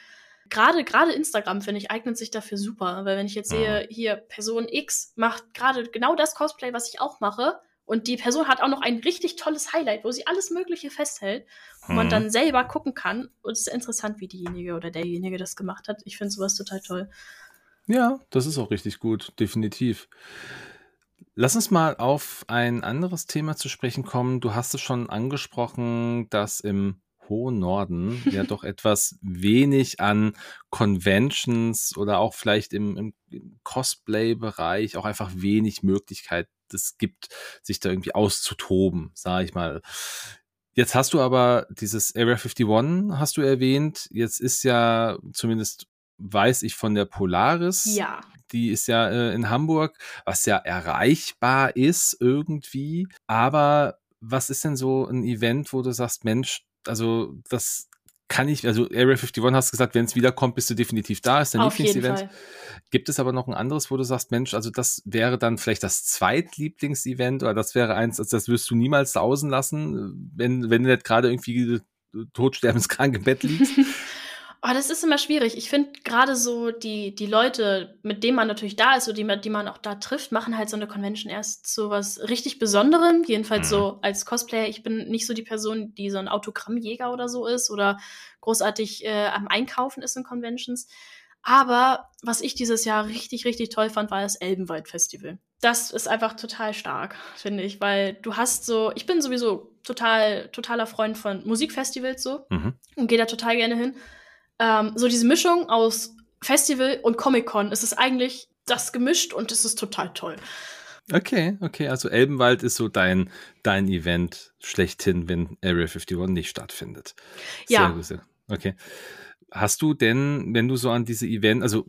gerade gerade Instagram finde ich eignet sich dafür super, weil wenn ich jetzt sehe, hier Person X macht gerade genau das Cosplay, was ich auch mache und die Person hat auch noch ein richtig tolles Highlight, wo sie alles Mögliche festhält, wo mhm. man dann selber gucken kann und es ist interessant, wie diejenige oder derjenige das gemacht hat. Ich finde sowas total toll. Ja, das ist auch richtig gut, definitiv. Lass uns mal auf ein anderes Thema zu sprechen kommen. Du hast es schon angesprochen, dass im hohen Norden ja doch etwas wenig an Conventions oder auch vielleicht im, im Cosplay-Bereich auch einfach wenig Möglichkeit es gibt, sich da irgendwie auszutoben, sage ich mal. Jetzt hast du aber dieses Area 51, hast du erwähnt. Jetzt ist ja zumindest weiß ich von der Polaris. Ja. Die ist ja äh, in Hamburg, was ja erreichbar ist irgendwie. Aber was ist denn so ein Event, wo du sagst, Mensch, also das kann ich, also Area 51 hast du gesagt, wenn es wiederkommt, bist du definitiv da, ist dein Lieblingsevent. Gibt es aber noch ein anderes, wo du sagst, Mensch, also das wäre dann vielleicht das Zweitlieblingsevent oder das wäre eins, also das wirst du niemals sausen lassen, wenn, wenn du nicht gerade irgendwie totsterbenskrank im Bett liegst? Oh, das ist immer schwierig. Ich finde gerade so die, die Leute, mit denen man natürlich da ist, so die, die man auch da trifft, machen halt so eine Convention erst so was richtig Besonderem. Jedenfalls mhm. so als Cosplayer. Ich bin nicht so die Person, die so ein Autogrammjäger oder so ist oder großartig äh, am Einkaufen ist in Conventions. Aber was ich dieses Jahr richtig, richtig toll fand, war das Elbenwald Festival. Das ist einfach total stark, finde ich, weil du hast so, ich bin sowieso total, totaler Freund von Musikfestivals so mhm. und gehe da total gerne hin ähm, so diese Mischung aus Festival und Comic-Con. Es ist eigentlich das gemischt und es ist total toll. Okay, okay, also Elbenwald ist so dein, dein Event schlechthin, wenn Area 51 nicht stattfindet. Ja. Sehr, sehr, okay. Hast du denn, wenn du so an diese Event, also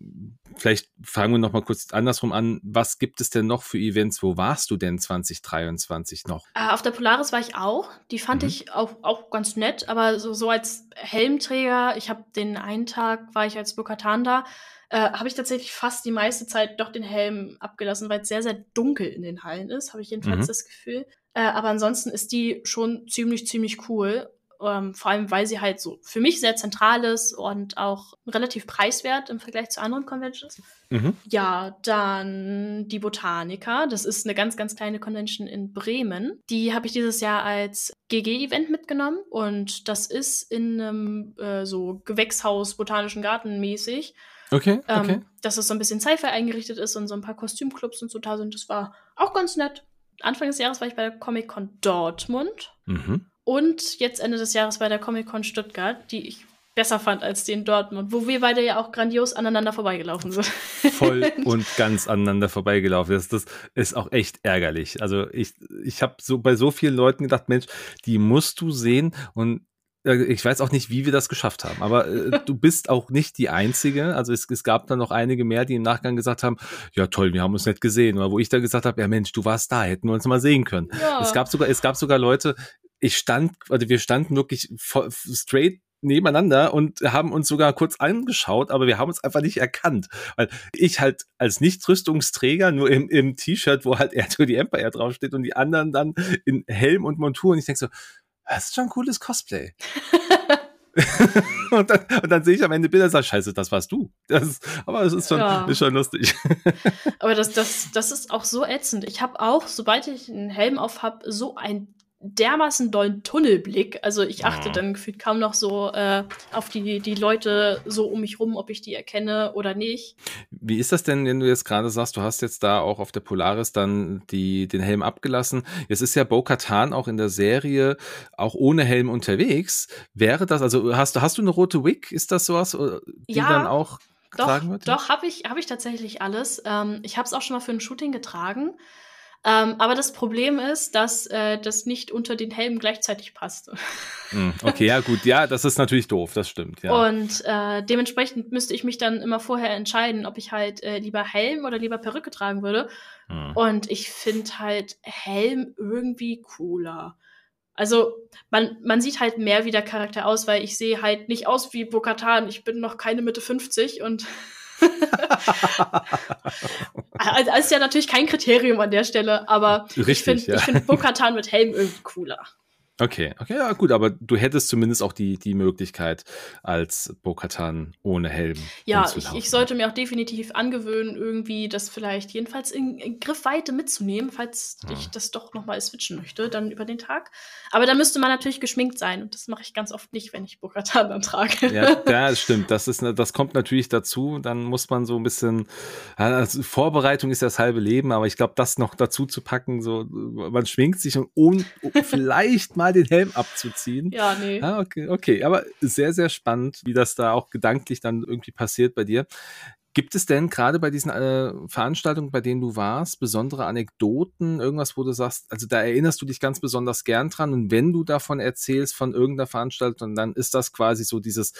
vielleicht fangen wir noch mal kurz andersrum an, was gibt es denn noch für Events? Wo warst du denn 2023 noch? Äh, auf der Polaris war ich auch. Die fand mhm. ich auch, auch ganz nett, aber so, so als Helmträger, ich habe den einen Tag, war ich als Bokatan da, äh, habe ich tatsächlich fast die meiste Zeit doch den Helm abgelassen, weil es sehr, sehr dunkel in den Hallen ist, habe ich jedenfalls mhm. das Gefühl. Äh, aber ansonsten ist die schon ziemlich, ziemlich cool. Ähm, vor allem, weil sie halt so für mich sehr zentral ist und auch relativ preiswert im Vergleich zu anderen Conventions. Mhm. Ja, dann die Botanica. Das ist eine ganz, ganz kleine Convention in Bremen. Die habe ich dieses Jahr als GG-Event mitgenommen und das ist in einem äh, so Gewächshaus, Botanischen Garten mäßig. Okay, ähm, okay. Dass es so ein bisschen Sci-Fi eingerichtet ist und so ein paar Kostümclubs und so da sind. Das war auch ganz nett. Anfang des Jahres war ich bei der Comic-Con Dortmund. Mhm. Und jetzt Ende des Jahres bei der Comic-Con Stuttgart, die ich besser fand als die in Dortmund, wo wir beide ja auch grandios aneinander vorbeigelaufen sind. Voll und ganz aneinander vorbeigelaufen. Das, das ist auch echt ärgerlich. Also ich, ich habe so bei so vielen Leuten gedacht, Mensch, die musst du sehen und äh, ich weiß auch nicht, wie wir das geschafft haben, aber äh, du bist auch nicht die Einzige. Also es, es gab dann noch einige mehr, die im Nachgang gesagt haben, ja toll, wir haben uns nicht gesehen. Oder wo ich da gesagt habe, ja Mensch, du warst da, hätten wir uns mal sehen können. Ja. Es gab sogar, es gab sogar Leute, ich stand, also wir standen wirklich straight nebeneinander und haben uns sogar kurz angeschaut, aber wir haben uns einfach nicht erkannt. Weil ich halt als Nicht-Rüstungsträger nur im, im T-Shirt, wo halt Erdto die Empire draufsteht und die anderen dann in Helm und Montur und ich denke so, das ist schon ein cooles Cosplay. und, dann, und dann sehe ich am Ende Bilder und sage, scheiße, das warst du. Das, aber es ist schon, ja. ist schon lustig. aber das, das, das ist auch so ätzend. Ich habe auch, sobald ich einen Helm auf habe, so ein dermaßen dollen Tunnelblick. Also ich achte mhm. dann gefühlt kaum noch so äh, auf die, die Leute so um mich rum, ob ich die erkenne oder nicht. Wie ist das denn, wenn du jetzt gerade sagst, du hast jetzt da auch auf der Polaris dann die, den Helm abgelassen? Jetzt ist ja Bo-Katan auch in der Serie auch ohne Helm unterwegs. Wäre das, also hast, hast du eine rote Wig? Ist das sowas, äh, die ja. dann auch doch, wird? Doch, habe ich, hab ich tatsächlich alles. Ähm, ich habe es auch schon mal für ein Shooting getragen. Ähm, aber das Problem ist, dass äh, das nicht unter den Helm gleichzeitig passt. Hm, okay, ja gut, ja, das ist natürlich doof, das stimmt. Ja. Und äh, dementsprechend müsste ich mich dann immer vorher entscheiden, ob ich halt äh, lieber Helm oder lieber Perücke tragen würde. Hm. Und ich finde halt Helm irgendwie cooler. Also man, man sieht halt mehr wie der Charakter aus, weil ich sehe halt nicht aus wie Bokatan. Ich bin noch keine Mitte 50 und also, das ist ja natürlich kein Kriterium an der Stelle, aber Richtig, ich finde ja. find Bokatan mit Helm irgendwie cooler. Okay, okay, ja gut, aber du hättest zumindest auch die, die Möglichkeit als Bokatan ohne Helm. Ja, ich, ich, sollte mir auch definitiv angewöhnen, irgendwie das vielleicht jedenfalls in, in Griffweite mitzunehmen, falls hm. ich das doch nochmal switchen möchte, dann über den Tag. Aber da müsste man natürlich geschminkt sein und das mache ich ganz oft nicht, wenn ich Bokatan dann trage. Ja, das stimmt. Das, ist, das kommt natürlich dazu. Dann muss man so ein bisschen, also Vorbereitung ist das halbe Leben, aber ich glaube, das noch dazu zu packen, so man schminkt sich und, und vielleicht mal den Helm abzuziehen. Ja, nee. Ah, okay, okay. Aber sehr, sehr spannend, wie das da auch gedanklich dann irgendwie passiert bei dir. Gibt es denn gerade bei diesen äh, Veranstaltungen, bei denen du warst, besondere Anekdoten, irgendwas, wo du sagst, also da erinnerst du dich ganz besonders gern dran und wenn du davon erzählst von irgendeiner Veranstaltung, dann ist das quasi so dieses,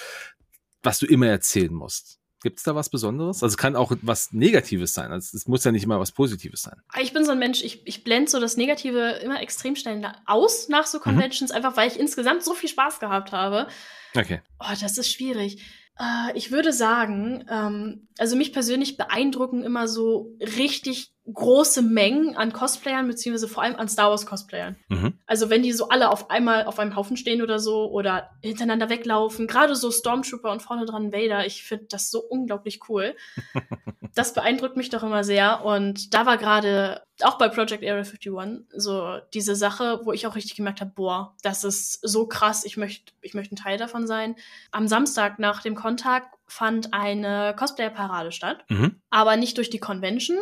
was du immer erzählen musst. Gibt es da was Besonderes? Also es kann auch was Negatives sein. Also es muss ja nicht immer was Positives sein. Ich bin so ein Mensch, ich, ich blende so das Negative immer extrem schnell aus nach so mhm. Conventions, mhm. einfach weil ich insgesamt so viel Spaß gehabt habe. Okay. Oh, das ist schwierig. Äh, ich würde sagen, ähm, also mich persönlich beeindrucken immer so richtig große Mengen an Cosplayern, beziehungsweise vor allem an Star Wars Cosplayern. Mhm. Also wenn die so alle auf einmal auf einem Haufen stehen oder so oder hintereinander weglaufen, gerade so Stormtrooper und vorne dran Vader, ich finde das so unglaublich cool. das beeindruckt mich doch immer sehr und da war gerade auch bei Project Area 51 so diese Sache, wo ich auch richtig gemerkt habe, boah, das ist so krass, ich möchte ich möchte ein Teil davon sein. Am Samstag nach dem Kontakt fand eine Cosplayer-Parade statt, mhm. aber nicht durch die Convention,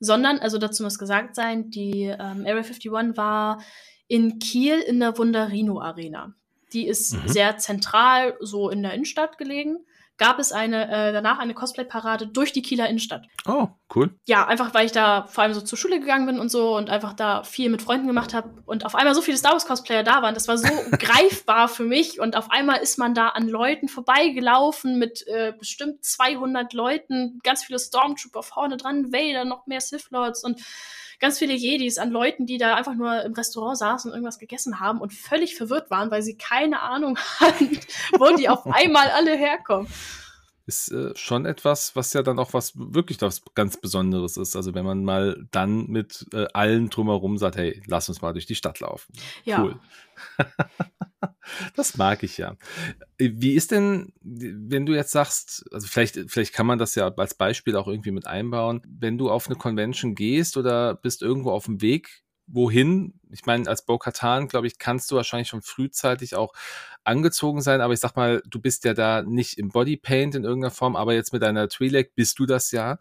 sondern, also dazu muss gesagt sein, die ähm, Area 51 war in Kiel in der Wunderino Arena. Die ist mhm. sehr zentral, so in der Innenstadt gelegen. Gab es eine, äh, danach eine Cosplay-Parade durch die Kieler Innenstadt. Oh, Cool. Ja, einfach weil ich da vor allem so zur Schule gegangen bin und so und einfach da viel mit Freunden gemacht habe und auf einmal so viele Star Wars Cosplayer da waren. Das war so greifbar für mich und auf einmal ist man da an Leuten vorbeigelaufen mit äh, bestimmt 200 Leuten, ganz viele Stormtrooper vorne dran, Vader, noch mehr Sith Lords und ganz viele Jedis an Leuten, die da einfach nur im Restaurant saßen und irgendwas gegessen haben und völlig verwirrt waren, weil sie keine Ahnung hatten, wo die auf einmal alle herkommen ist äh, schon etwas, was ja dann auch was wirklich was ganz Besonderes ist. Also wenn man mal dann mit äh, allen drumherum sagt, hey, lass uns mal durch die Stadt laufen. Ja. Cool. das mag ich ja. Wie ist denn, wenn du jetzt sagst, also vielleicht, vielleicht kann man das ja als Beispiel auch irgendwie mit einbauen, wenn du auf eine Convention gehst oder bist irgendwo auf dem Weg wohin. Ich meine, als Bo-Katan, glaube ich, kannst du wahrscheinlich schon frühzeitig auch angezogen sein, aber ich sag mal, du bist ja da nicht im Bodypaint in irgendeiner Form, aber jetzt mit deiner Twi'lek bist du das ja.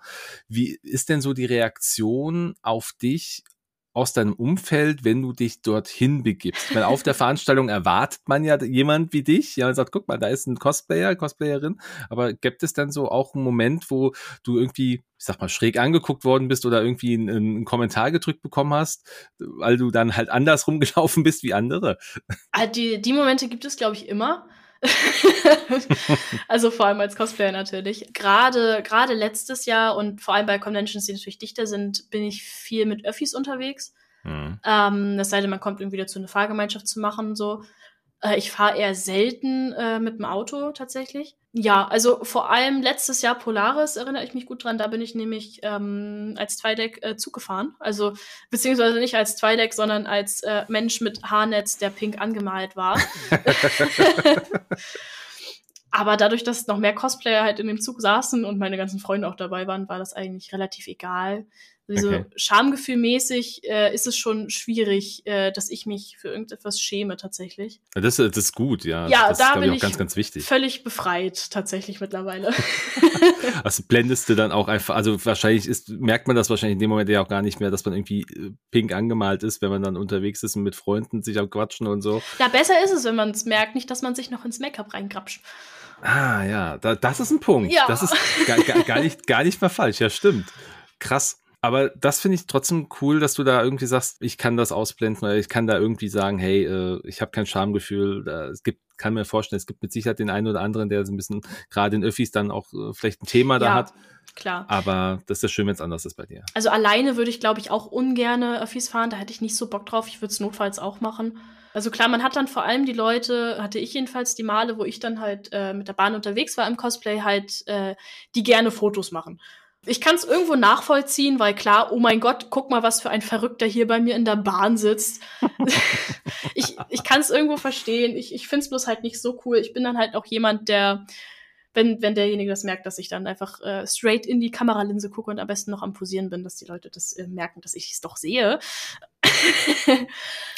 Wie ist denn so die Reaktion auf dich aus deinem Umfeld, wenn du dich dorthin begibst? Weil auf der Veranstaltung erwartet man ja jemand wie dich, ja, und sagt, guck mal, da ist ein Cosplayer, Cosplayerin, aber gibt es dann so auch einen Moment, wo du irgendwie, ich sag mal, schräg angeguckt worden bist oder irgendwie einen, einen Kommentar gedrückt bekommen hast, weil du dann halt anders rumgelaufen bist wie andere? Ah, die, die Momente gibt es, glaube ich, immer. also vor allem als Cosplayer natürlich. Gerade, gerade letztes Jahr und vor allem bei Conventions, die natürlich dichter sind, bin ich viel mit Öffis unterwegs. Mhm. Ähm, das sei denn, man kommt irgendwie dazu, eine Fahrgemeinschaft zu machen und so. Äh, ich fahre eher selten äh, mit dem Auto tatsächlich. Ja, also vor allem letztes Jahr Polaris erinnere ich mich gut dran. Da bin ich nämlich ähm, als Zweideck äh, Zug gefahren. Also beziehungsweise nicht als Zweideck, sondern als äh, Mensch mit Haarnetz, der pink angemalt war. Aber dadurch, dass noch mehr Cosplayer halt in dem Zug saßen und meine ganzen Freunde auch dabei waren, war das eigentlich relativ egal. Also okay. schamgefühlmäßig äh, ist es schon schwierig, äh, dass ich mich für irgendetwas schäme tatsächlich. Das, das ist gut, ja. Ja, das da ist, bin ich auch ganz, ganz wichtig. völlig befreit tatsächlich mittlerweile. also blendest du dann auch einfach, also wahrscheinlich ist, merkt man das wahrscheinlich in dem Moment ja auch gar nicht mehr, dass man irgendwie äh, pink angemalt ist, wenn man dann unterwegs ist und mit Freunden sich am Quatschen und so. Ja, besser ist es, wenn man es merkt, nicht, dass man sich noch ins Make-up reingrapscht. Ah, ja, da, das ist ein Punkt. Ja. Das ist gar, gar, gar, nicht, gar nicht mal falsch, ja, stimmt. Krass. Aber das finde ich trotzdem cool, dass du da irgendwie sagst, ich kann das ausblenden oder ich kann da irgendwie sagen, hey, äh, ich habe kein Schamgefühl. Es gibt, kann mir vorstellen, es gibt mit Sicherheit den einen oder anderen, der so ein bisschen gerade in Öffis dann auch äh, vielleicht ein Thema ja, da hat. Klar. Aber das ist ja schön, wenn es anders ist bei dir. Also alleine würde ich, glaube ich, auch ungerne Öffis fahren. Da hätte ich nicht so Bock drauf. Ich würde es notfalls auch machen. Also klar, man hat dann vor allem die Leute, hatte ich jedenfalls die Male, wo ich dann halt äh, mit der Bahn unterwegs war im Cosplay, halt, äh, die gerne Fotos machen. Ich kann es irgendwo nachvollziehen, weil klar, oh mein Gott, guck mal, was für ein Verrückter hier bei mir in der Bahn sitzt. ich ich kann es irgendwo verstehen. Ich, ich finde es bloß halt nicht so cool. Ich bin dann halt auch jemand, der, wenn, wenn derjenige das merkt, dass ich dann einfach äh, straight in die Kameralinse gucke und am besten noch am Posieren bin, dass die Leute das äh, merken, dass ich es doch sehe.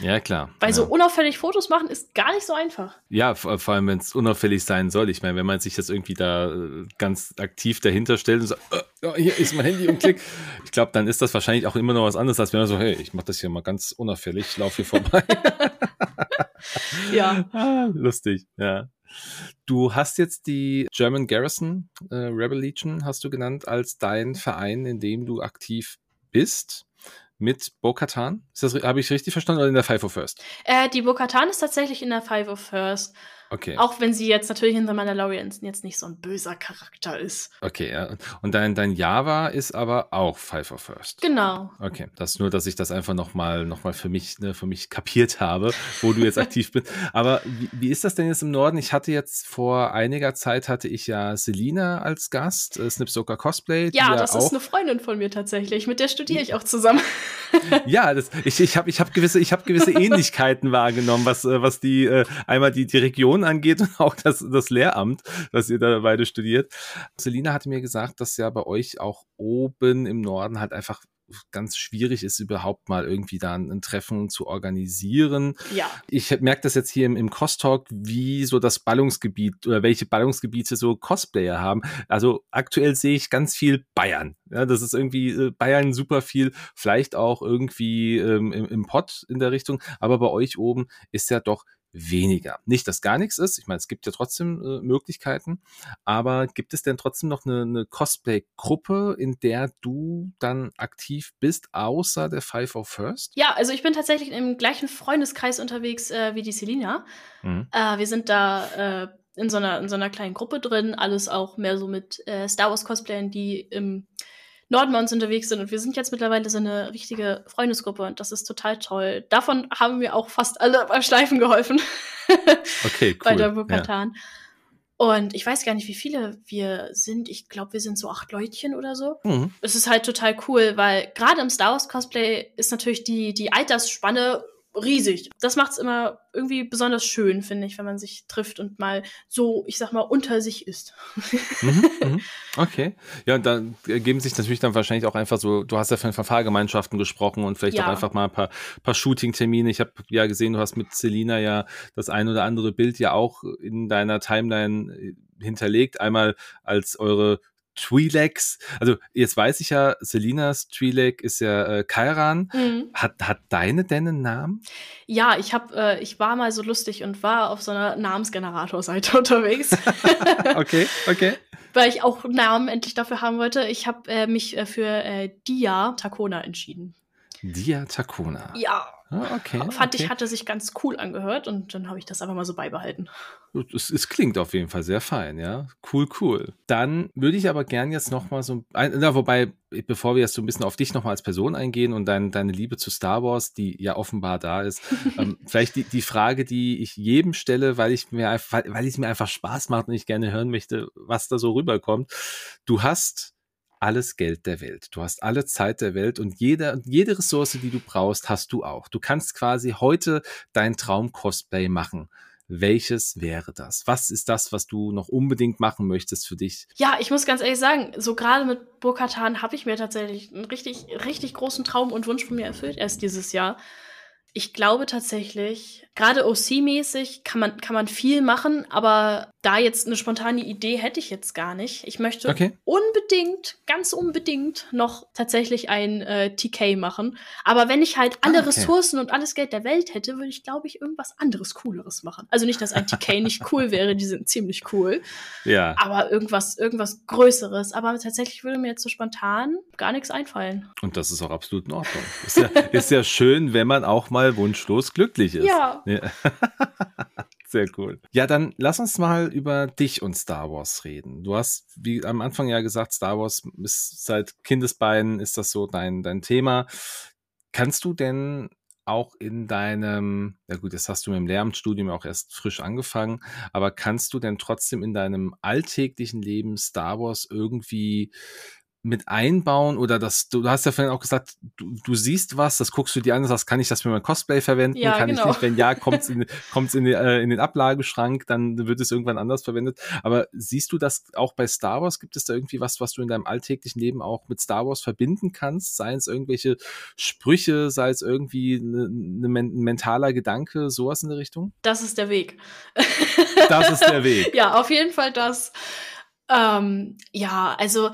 ja, klar. Weil ja. so unauffällig Fotos machen ist gar nicht so einfach. Ja, vor, vor allem, wenn es unauffällig sein soll. Ich meine, wenn man sich das irgendwie da äh, ganz aktiv dahinter stellt und so, oh, hier ist mein Handy und klick. ich glaube, dann ist das wahrscheinlich auch immer noch was anderes, als wenn man so, hey, ich mache das hier mal ganz unauffällig, laufe hier vorbei. ja. Ah, lustig, ja. Du hast jetzt die German Garrison äh, Rebel Legion, hast du genannt, als dein Verein, in dem du aktiv bist mit Bo-Katan. Habe ich richtig verstanden oder in der Five of First? Äh, die Bo-Katan ist tatsächlich in der Five of First. Okay. Auch wenn sie jetzt natürlich in The Mandalorian jetzt nicht so ein böser Charakter ist. Okay, ja. Und dein, dein Java ist aber auch of First. Genau. Okay, das ist nur, dass ich das einfach nochmal noch mal für mich, ne, für mich kapiert habe, wo du jetzt aktiv bist. Aber wie, wie ist das denn jetzt im Norden? Ich hatte jetzt vor einiger Zeit hatte ich ja Selina als Gast, äh, Snipsoka Cosplay. Ja, das ja ist eine Freundin von mir tatsächlich. Mit der studiere ich auch zusammen. ja, das, ich, ich habe ich hab gewisse, ich hab gewisse Ähnlichkeiten wahrgenommen, was, äh, was die, äh, einmal die, die Region Religion angeht und auch das, das Lehramt, was ihr da beide studiert. Selina hatte mir gesagt, dass ja bei euch auch oben im Norden halt einfach ganz schwierig ist, überhaupt mal irgendwie da ein, ein Treffen zu organisieren. Ja. Ich merke das jetzt hier im, im Cost-Talk, wie so das Ballungsgebiet oder welche Ballungsgebiete so Cosplayer haben. Also aktuell sehe ich ganz viel Bayern. Ja, das ist irgendwie äh, Bayern super viel, vielleicht auch irgendwie ähm, im, im Pott in der Richtung, aber bei euch oben ist ja doch weniger. Nicht, dass gar nichts ist. Ich meine, es gibt ja trotzdem äh, Möglichkeiten. Aber gibt es denn trotzdem noch eine, eine Cosplay-Gruppe, in der du dann aktiv bist, außer der Five of First? Ja, also ich bin tatsächlich im gleichen Freundeskreis unterwegs äh, wie die Selina. Mhm. Äh, wir sind da äh, in so einer in so einer kleinen Gruppe drin, alles auch mehr so mit äh, Star Wars Cosplayern, die im Uns unterwegs sind. Und wir sind jetzt mittlerweile so eine richtige Freundesgruppe und das ist total toll. Davon haben wir auch fast alle beim Schleifen geholfen. Okay, cool. bei der Bukatan. Ja. Und ich weiß gar nicht, wie viele wir sind. Ich glaube, wir sind so acht Leutchen oder so. Mhm. Es ist halt total cool, weil gerade im Star Wars Cosplay ist natürlich die, die Altersspanne riesig. Das macht es immer irgendwie besonders schön, finde ich, wenn man sich trifft und mal so, ich sag mal, unter sich ist. mhm, mhm. Okay. Ja, und dann ergeben sich natürlich dann wahrscheinlich auch einfach so, du hast ja von Fahrgemeinschaften gesprochen und vielleicht ja. auch einfach mal ein paar, paar Shooting-Termine. Ich habe ja gesehen, du hast mit Selina ja das ein oder andere Bild ja auch in deiner Timeline äh, hinterlegt. Einmal als eure Twi'leks. Also jetzt weiß ich ja, Selinas Twi'lek ist ja äh, Kairan. Mhm. Hat, hat deine denn einen Namen? Ja, ich habe, äh, ich war mal so lustig und war auf so einer Namensgenerator-Seite unterwegs. okay, okay. Weil ich auch Namen endlich dafür haben wollte. Ich habe äh, mich äh, für äh, Dia Takona entschieden. Dia Takona. Ja. Ah, okay, Fand okay. ich, hatte sich ganz cool angehört und dann habe ich das einfach mal so beibehalten. Es, es, klingt auf jeden Fall sehr fein, ja. Cool, cool. Dann würde ich aber gern jetzt nochmal so, na, wobei, bevor wir jetzt so ein bisschen auf dich nochmal als Person eingehen und dein, deine Liebe zu Star Wars, die ja offenbar da ist, ähm, vielleicht die, die Frage, die ich jedem stelle, weil ich mir einfach, weil es mir einfach Spaß macht und ich gerne hören möchte, was da so rüberkommt. Du hast alles Geld der Welt. Du hast alle Zeit der Welt und jede, jede Ressource, die du brauchst, hast du auch. Du kannst quasi heute dein Traum-Cosplay machen. Welches wäre das? Was ist das, was du noch unbedingt machen möchtest für dich? Ja, ich muss ganz ehrlich sagen, so gerade mit Burkatan habe ich mir tatsächlich einen richtig, richtig großen Traum und Wunsch von mir erfüllt erst dieses Jahr. Ich glaube tatsächlich, gerade OC-mäßig kann man, kann man viel machen, aber da jetzt eine spontane Idee hätte ich jetzt gar nicht. Ich möchte okay. unbedingt, ganz unbedingt noch tatsächlich ein äh, TK machen. Aber wenn ich halt alle ah, okay. Ressourcen und alles Geld der Welt hätte, würde ich, glaube ich, irgendwas anderes Cooleres machen. Also nicht, dass ein TK nicht cool wäre, die sind ziemlich cool. Ja. Aber irgendwas, irgendwas Größeres. Aber tatsächlich würde mir jetzt so spontan gar nichts einfallen. Und das ist auch absolut in Ordnung. Ist ja, ist ja schön, wenn man auch mal wunschlos glücklich ist. Ja. ja. Sehr cool. Ja, dann lass uns mal über dich und Star Wars reden. Du hast, wie am Anfang ja gesagt, Star Wars ist seit Kindesbeinen ist das so dein, dein Thema. Kannst du denn auch in deinem, ja gut, jetzt hast du mit dem Lehramtsstudium auch erst frisch angefangen, aber kannst du denn trotzdem in deinem alltäglichen Leben Star Wars irgendwie mit einbauen oder das, du hast ja vorhin auch gesagt, du, du siehst was, das guckst du dir an und sagst, kann ich das für mein Cosplay verwenden? Ja, kann genau. ich nicht? Wenn ja, kommt es in, kommt's in, äh, in den Ablageschrank, dann wird es irgendwann anders verwendet. Aber siehst du das auch bei Star Wars? Gibt es da irgendwie was, was du in deinem alltäglichen Leben auch mit Star Wars verbinden kannst? Seien es irgendwelche Sprüche, sei es irgendwie ne, ne, ein mentaler Gedanke, sowas in der Richtung? Das ist der Weg. Das ist der Weg. ja, auf jeden Fall das. Ähm, ja, also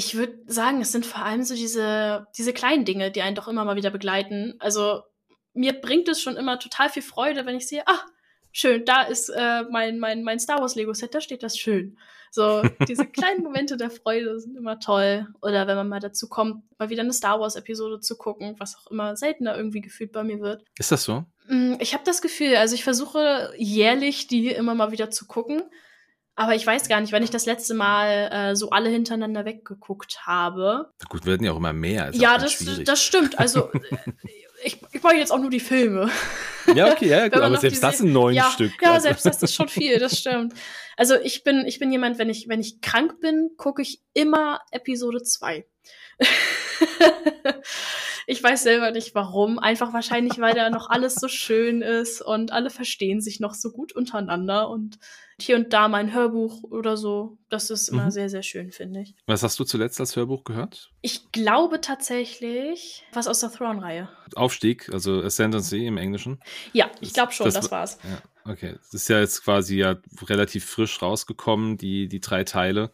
ich würde sagen, es sind vor allem so diese, diese kleinen Dinge, die einen doch immer mal wieder begleiten. Also mir bringt es schon immer total viel Freude, wenn ich sehe, ah, schön, da ist äh, mein, mein, mein Star Wars Lego Set, da steht das schön. So, diese kleinen Momente der Freude sind immer toll. Oder wenn man mal dazu kommt, mal wieder eine Star Wars Episode zu gucken, was auch immer seltener irgendwie gefühlt bei mir wird. Ist das so? Mm, ich habe das Gefühl, also ich versuche jährlich die immer mal wieder zu gucken. Aber ich weiß gar nicht, wenn ich das letzte Mal äh, so alle hintereinander weggeguckt habe. Gut, werden ja auch immer mehr. Ist ja, das, das stimmt. Also ich, ich meine jetzt auch nur die Filme. Ja, okay, ja, gut, aber selbst das sind neun ja, Stück. Ja, also. selbst das ist schon viel, das stimmt. Also ich bin, ich bin jemand, wenn ich, wenn ich krank bin, gucke ich immer Episode 2. ich weiß selber nicht warum. Einfach wahrscheinlich, weil da noch alles so schön ist und alle verstehen sich noch so gut untereinander und hier und da mein Hörbuch oder so. Das ist immer mhm. sehr, sehr schön, finde ich. Was hast du zuletzt als Hörbuch gehört? Ich glaube tatsächlich was aus der Throne-Reihe. Aufstieg, also Ascendancy im Englischen. Ja, ich glaube schon, das, das war's. Ja, okay. Das ist ja jetzt quasi ja relativ frisch rausgekommen, die, die drei Teile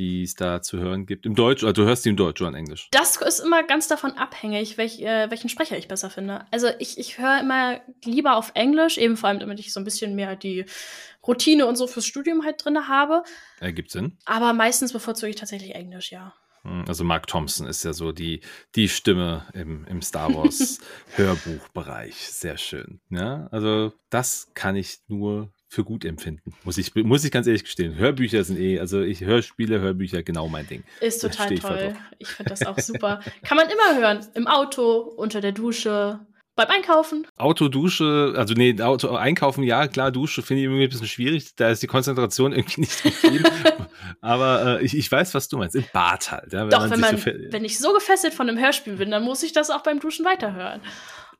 die es da zu hören gibt? Im Deutsch, oder du hörst die im Deutsch oder in Englisch? Das ist immer ganz davon abhängig, welch, äh, welchen Sprecher ich besser finde. Also ich, ich höre immer lieber auf Englisch, eben vor allem, damit ich so ein bisschen mehr die Routine und so fürs Studium halt drin habe. Ergibt Sinn. Aber meistens bevorzuge ich tatsächlich Englisch, ja. Hm, also Mark Thompson ist ja so die, die Stimme im, im Star Wars Hörbuchbereich. Sehr schön. Ja, also das kann ich nur für gut empfinden. Muss ich, muss ich ganz ehrlich gestehen. Hörbücher sind eh, also ich Hörspiele, Hörbücher, genau mein Ding. Ist total toll. Ich finde das auch super. Kann man immer hören. Im Auto, unter der Dusche, beim Einkaufen. Auto, Dusche, also nee, Auto, Einkaufen, ja, klar, Dusche finde ich irgendwie ein bisschen schwierig. Da ist die Konzentration irgendwie nicht gegeben. Aber äh, ich, ich weiß, was du meinst. Im Bad halt. Ja, wenn Doch, wenn, man, so wenn ich so gefesselt von einem Hörspiel bin, dann muss ich das auch beim Duschen weiterhören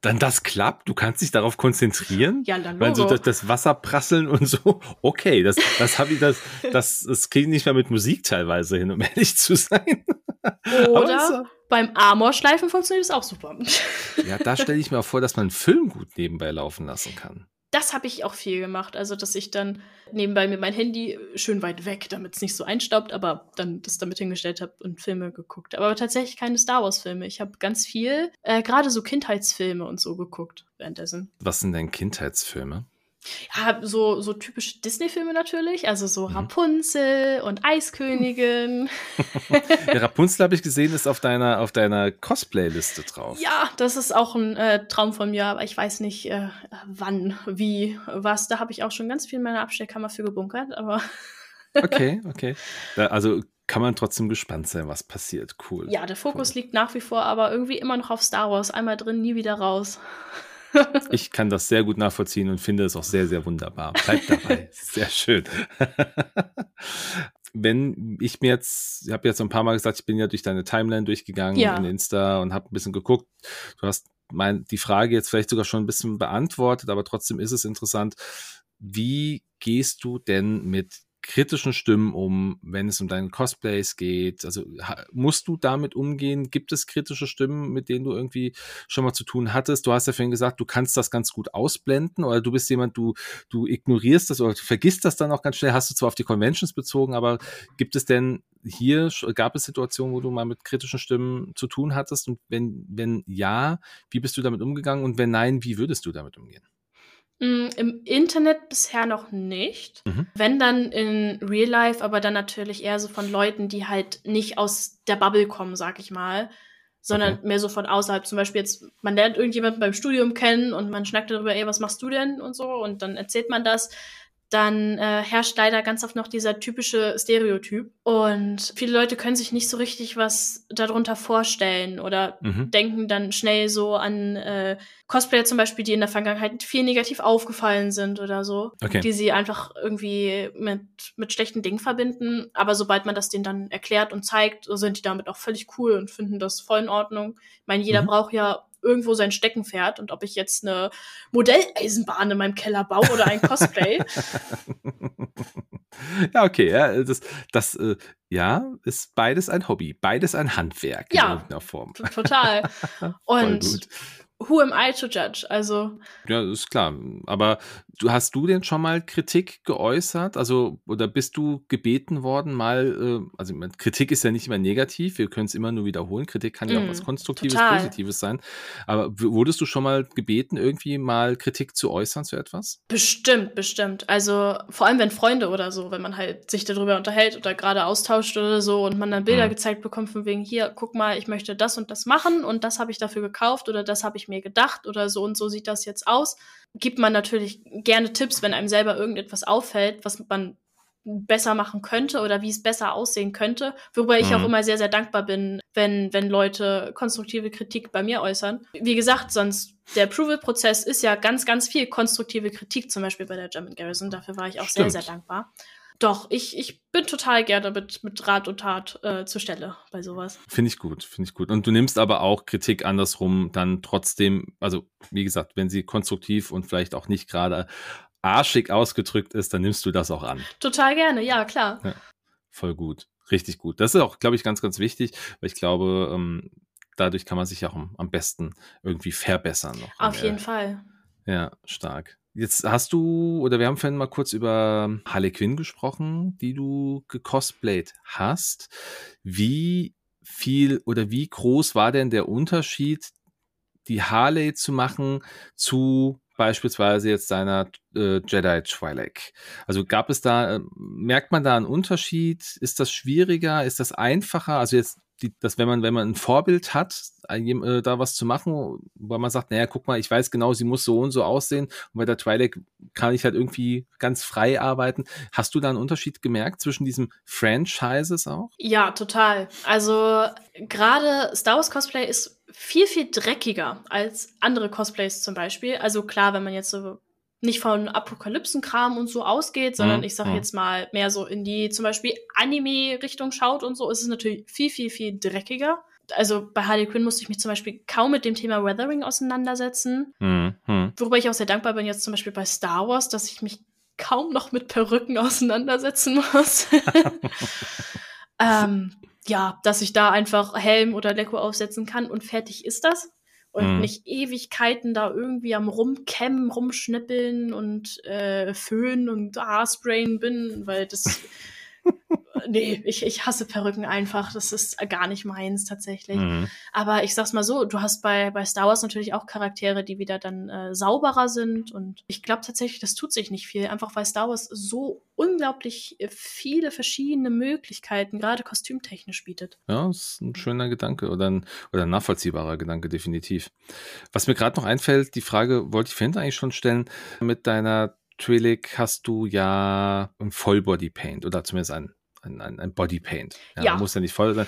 dann das klappt, du kannst dich darauf konzentrieren. Ja, dann Weil so das, das Wasser prasseln und so, okay, das, das habe ich, das, das, das kriege ich nicht mehr mit Musik teilweise hin, um ehrlich zu sein. Oder beim Amorschleifen funktioniert es auch super. Ja, da stelle ich mir auch vor, dass man einen Film gut nebenbei laufen lassen kann das habe ich auch viel gemacht. Also, dass ich dann nebenbei mir mein Handy schön weit weg, damit es nicht so einstaubt, aber dann das damit hingestellt habe und Filme geguckt. Aber tatsächlich keine Star Wars-Filme. Ich habe ganz viel, äh, gerade so Kindheitsfilme und so geguckt währenddessen. Was sind denn Kindheitsfilme? Ja, so, so typische Disney-Filme natürlich, also so mhm. Rapunzel und Eiskönigin. ja, Rapunzel habe ich gesehen, ist auf deiner, auf deiner Cosplay-Liste drauf. Ja, das ist auch ein äh, Traum von mir, aber ich weiß nicht, äh, wann, wie, was. Da habe ich auch schon ganz viel in meiner Abstellkammer für gebunkert, aber. okay, okay. Da, also kann man trotzdem gespannt sein, was passiert. Cool. Ja, der Fokus cool. liegt nach wie vor, aber irgendwie immer noch auf Star Wars. Einmal drin, nie wieder raus ich kann das sehr gut nachvollziehen und finde es auch sehr, sehr wunderbar. Bleibt dabei. sehr schön. Wenn ich mir jetzt, ich habe jetzt ein paar Mal gesagt, ich bin ja durch deine Timeline durchgegangen ja. in Insta und habe ein bisschen geguckt. Du hast mein, die Frage jetzt vielleicht sogar schon ein bisschen beantwortet, aber trotzdem ist es interessant. Wie gehst du denn mit kritischen Stimmen um, wenn es um deine Cosplays geht? Also musst du damit umgehen? Gibt es kritische Stimmen, mit denen du irgendwie schon mal zu tun hattest? Du hast ja vorhin gesagt, du kannst das ganz gut ausblenden oder du bist jemand, du, du ignorierst das oder du vergisst das dann auch ganz schnell. Hast du zwar auf die Conventions bezogen, aber gibt es denn hier, gab es Situationen, wo du mal mit kritischen Stimmen zu tun hattest? Und wenn, wenn ja, wie bist du damit umgegangen? Und wenn nein, wie würdest du damit umgehen? Mm, Im Internet bisher noch nicht. Mhm. Wenn dann in Real Life, aber dann natürlich eher so von Leuten, die halt nicht aus der Bubble kommen, sag ich mal, sondern okay. mehr so von außerhalb. Zum Beispiel jetzt, man lernt irgendjemanden beim Studium kennen und man schnackt darüber, ey, was machst du denn und so und dann erzählt man das dann äh, herrscht leider ganz oft noch dieser typische Stereotyp. Und viele Leute können sich nicht so richtig was darunter vorstellen oder mhm. denken dann schnell so an äh, Cosplayer zum Beispiel, die in der Vergangenheit viel negativ aufgefallen sind oder so, okay. die sie einfach irgendwie mit, mit schlechten Dingen verbinden. Aber sobald man das denen dann erklärt und zeigt, sind die damit auch völlig cool und finden das voll in Ordnung. Ich meine, jeder mhm. braucht ja irgendwo sein Steckenpferd und ob ich jetzt eine Modelleisenbahn in meinem Keller baue oder ein Cosplay. ja, okay, ja, das, das äh, ja, ist beides ein Hobby, beides ein Handwerk ja, in irgendeiner Form. Total. Und who am I to judge? Also. Ja, ist klar. Aber du hast du denn schon mal Kritik geäußert? Also, oder bist du gebeten worden, mal, äh, also Kritik ist ja nicht immer negativ, wir können es immer nur wiederholen. Kritik kann mm, ja auch was Konstruktives, total. Positives sein. Aber wurdest du schon mal gebeten, irgendwie mal Kritik zu äußern zu etwas? Bestimmt, bestimmt. Also vor allem, wenn Freunde oder so, wenn man halt sich darüber unterhält oder gerade austauscht oder so und man dann Bilder mm. gezeigt bekommt von wegen, hier, guck mal, ich möchte das und das machen und das habe ich dafür gekauft oder das habe ich mir gedacht oder so und so sieht das jetzt aus, gibt man natürlich gerne Tipps, wenn einem selber irgendetwas auffällt, was man besser machen könnte oder wie es besser aussehen könnte, worüber ich mhm. auch immer sehr, sehr dankbar bin, wenn, wenn Leute konstruktive Kritik bei mir äußern. Wie gesagt, sonst der Approval-Prozess ist ja ganz, ganz viel konstruktive Kritik, zum Beispiel bei der German Garrison. Dafür war ich auch Stimmt. sehr, sehr dankbar. Doch, ich, ich bin total gerne mit, mit Rat und Tat äh, zur Stelle bei sowas. Finde ich gut, finde ich gut. Und du nimmst aber auch Kritik andersrum dann trotzdem, also wie gesagt, wenn sie konstruktiv und vielleicht auch nicht gerade arschig ausgedrückt ist, dann nimmst du das auch an. Total gerne, ja, klar. Ja, voll gut. Richtig gut. Das ist auch, glaube ich, ganz, ganz wichtig, weil ich glaube, ähm, dadurch kann man sich auch am besten irgendwie verbessern. Noch Auf jeden Fall. Ja, stark. Jetzt hast du, oder wir haben vorhin mal kurz über Harley Quinn gesprochen, die du gecosplayt hast. Wie viel oder wie groß war denn der Unterschied, die Harley zu machen zu beispielsweise jetzt seiner äh, Jedi Twilight. Also gab es da, äh, merkt man da einen Unterschied? Ist das schwieriger? Ist das einfacher? Also jetzt, die, dass wenn man, wenn man ein Vorbild hat, äh, da was zu machen, weil man sagt, naja, guck mal, ich weiß genau, sie muss so und so aussehen und bei der Twilight kann ich halt irgendwie ganz frei arbeiten. Hast du da einen Unterschied gemerkt zwischen diesen Franchises auch? Ja, total. Also gerade Star Wars Cosplay ist viel, viel dreckiger als andere Cosplays zum Beispiel. Also klar, wenn man jetzt so nicht von Apokalypsenkram und so ausgeht, sondern mhm. ich sag mhm. jetzt mal mehr so in die zum Beispiel Anime-Richtung schaut und so, ist es natürlich viel, viel, viel dreckiger. Also bei Harley Quinn musste ich mich zum Beispiel kaum mit dem Thema Weathering auseinandersetzen. Mhm. mhm. Worüber ich auch sehr dankbar bin jetzt zum Beispiel bei Star Wars, dass ich mich kaum noch mit Perücken auseinandersetzen muss. ähm, ja, dass ich da einfach Helm oder Leko aufsetzen kann und fertig ist das. Und mhm. nicht Ewigkeiten da irgendwie am Rumkämmen, rumschnippeln und äh, föhnen und Haarsprayen bin, weil das nee, ich, ich hasse Perücken einfach. Das ist gar nicht meins tatsächlich. Mhm. Aber ich sag's mal so, du hast bei, bei Star Wars natürlich auch Charaktere, die wieder dann äh, sauberer sind. Und ich glaube tatsächlich, das tut sich nicht viel. Einfach weil Star Wars so unglaublich viele verschiedene Möglichkeiten, gerade kostümtechnisch bietet. Ja, das ist ein schöner Gedanke oder ein, oder ein nachvollziehbarer Gedanke, definitiv. Was mir gerade noch einfällt, die Frage wollte ich vorhin eigentlich schon stellen, mit deiner Twi'lek hast du ja ein Vollbody Paint oder zumindest ein ein, ein, ein Bodypaint. Ja, ja. Muss ja nicht voll sein.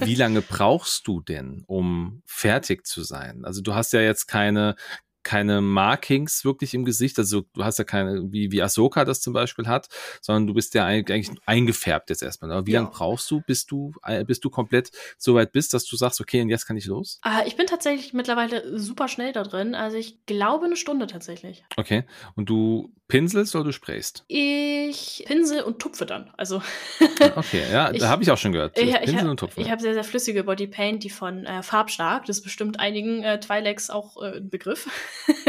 Wie lange brauchst du denn, um fertig zu sein? Also du hast ja jetzt keine, keine Markings wirklich im Gesicht. Also du hast ja keine, wie, wie Ahsoka das zum Beispiel hat, sondern du bist ja eigentlich eingefärbt jetzt erstmal. Aber wie ja. lange brauchst du, bis du, äh, bis du komplett so weit bist, dass du sagst, okay, und jetzt kann ich los? Uh, ich bin tatsächlich mittlerweile super schnell da drin. Also ich glaube eine Stunde tatsächlich. Okay. Und du pinselst oder du sprayst? Ich pinsel und tupfe dann. Also. okay, ja, da habe ich auch schon gehört. Ich, Pinseln und tupfen. Ich habe sehr, sehr flüssige Bodypaint, die von äh, Farbstark. Das ist bestimmt einigen äh, Twilex auch äh, ein Begriff.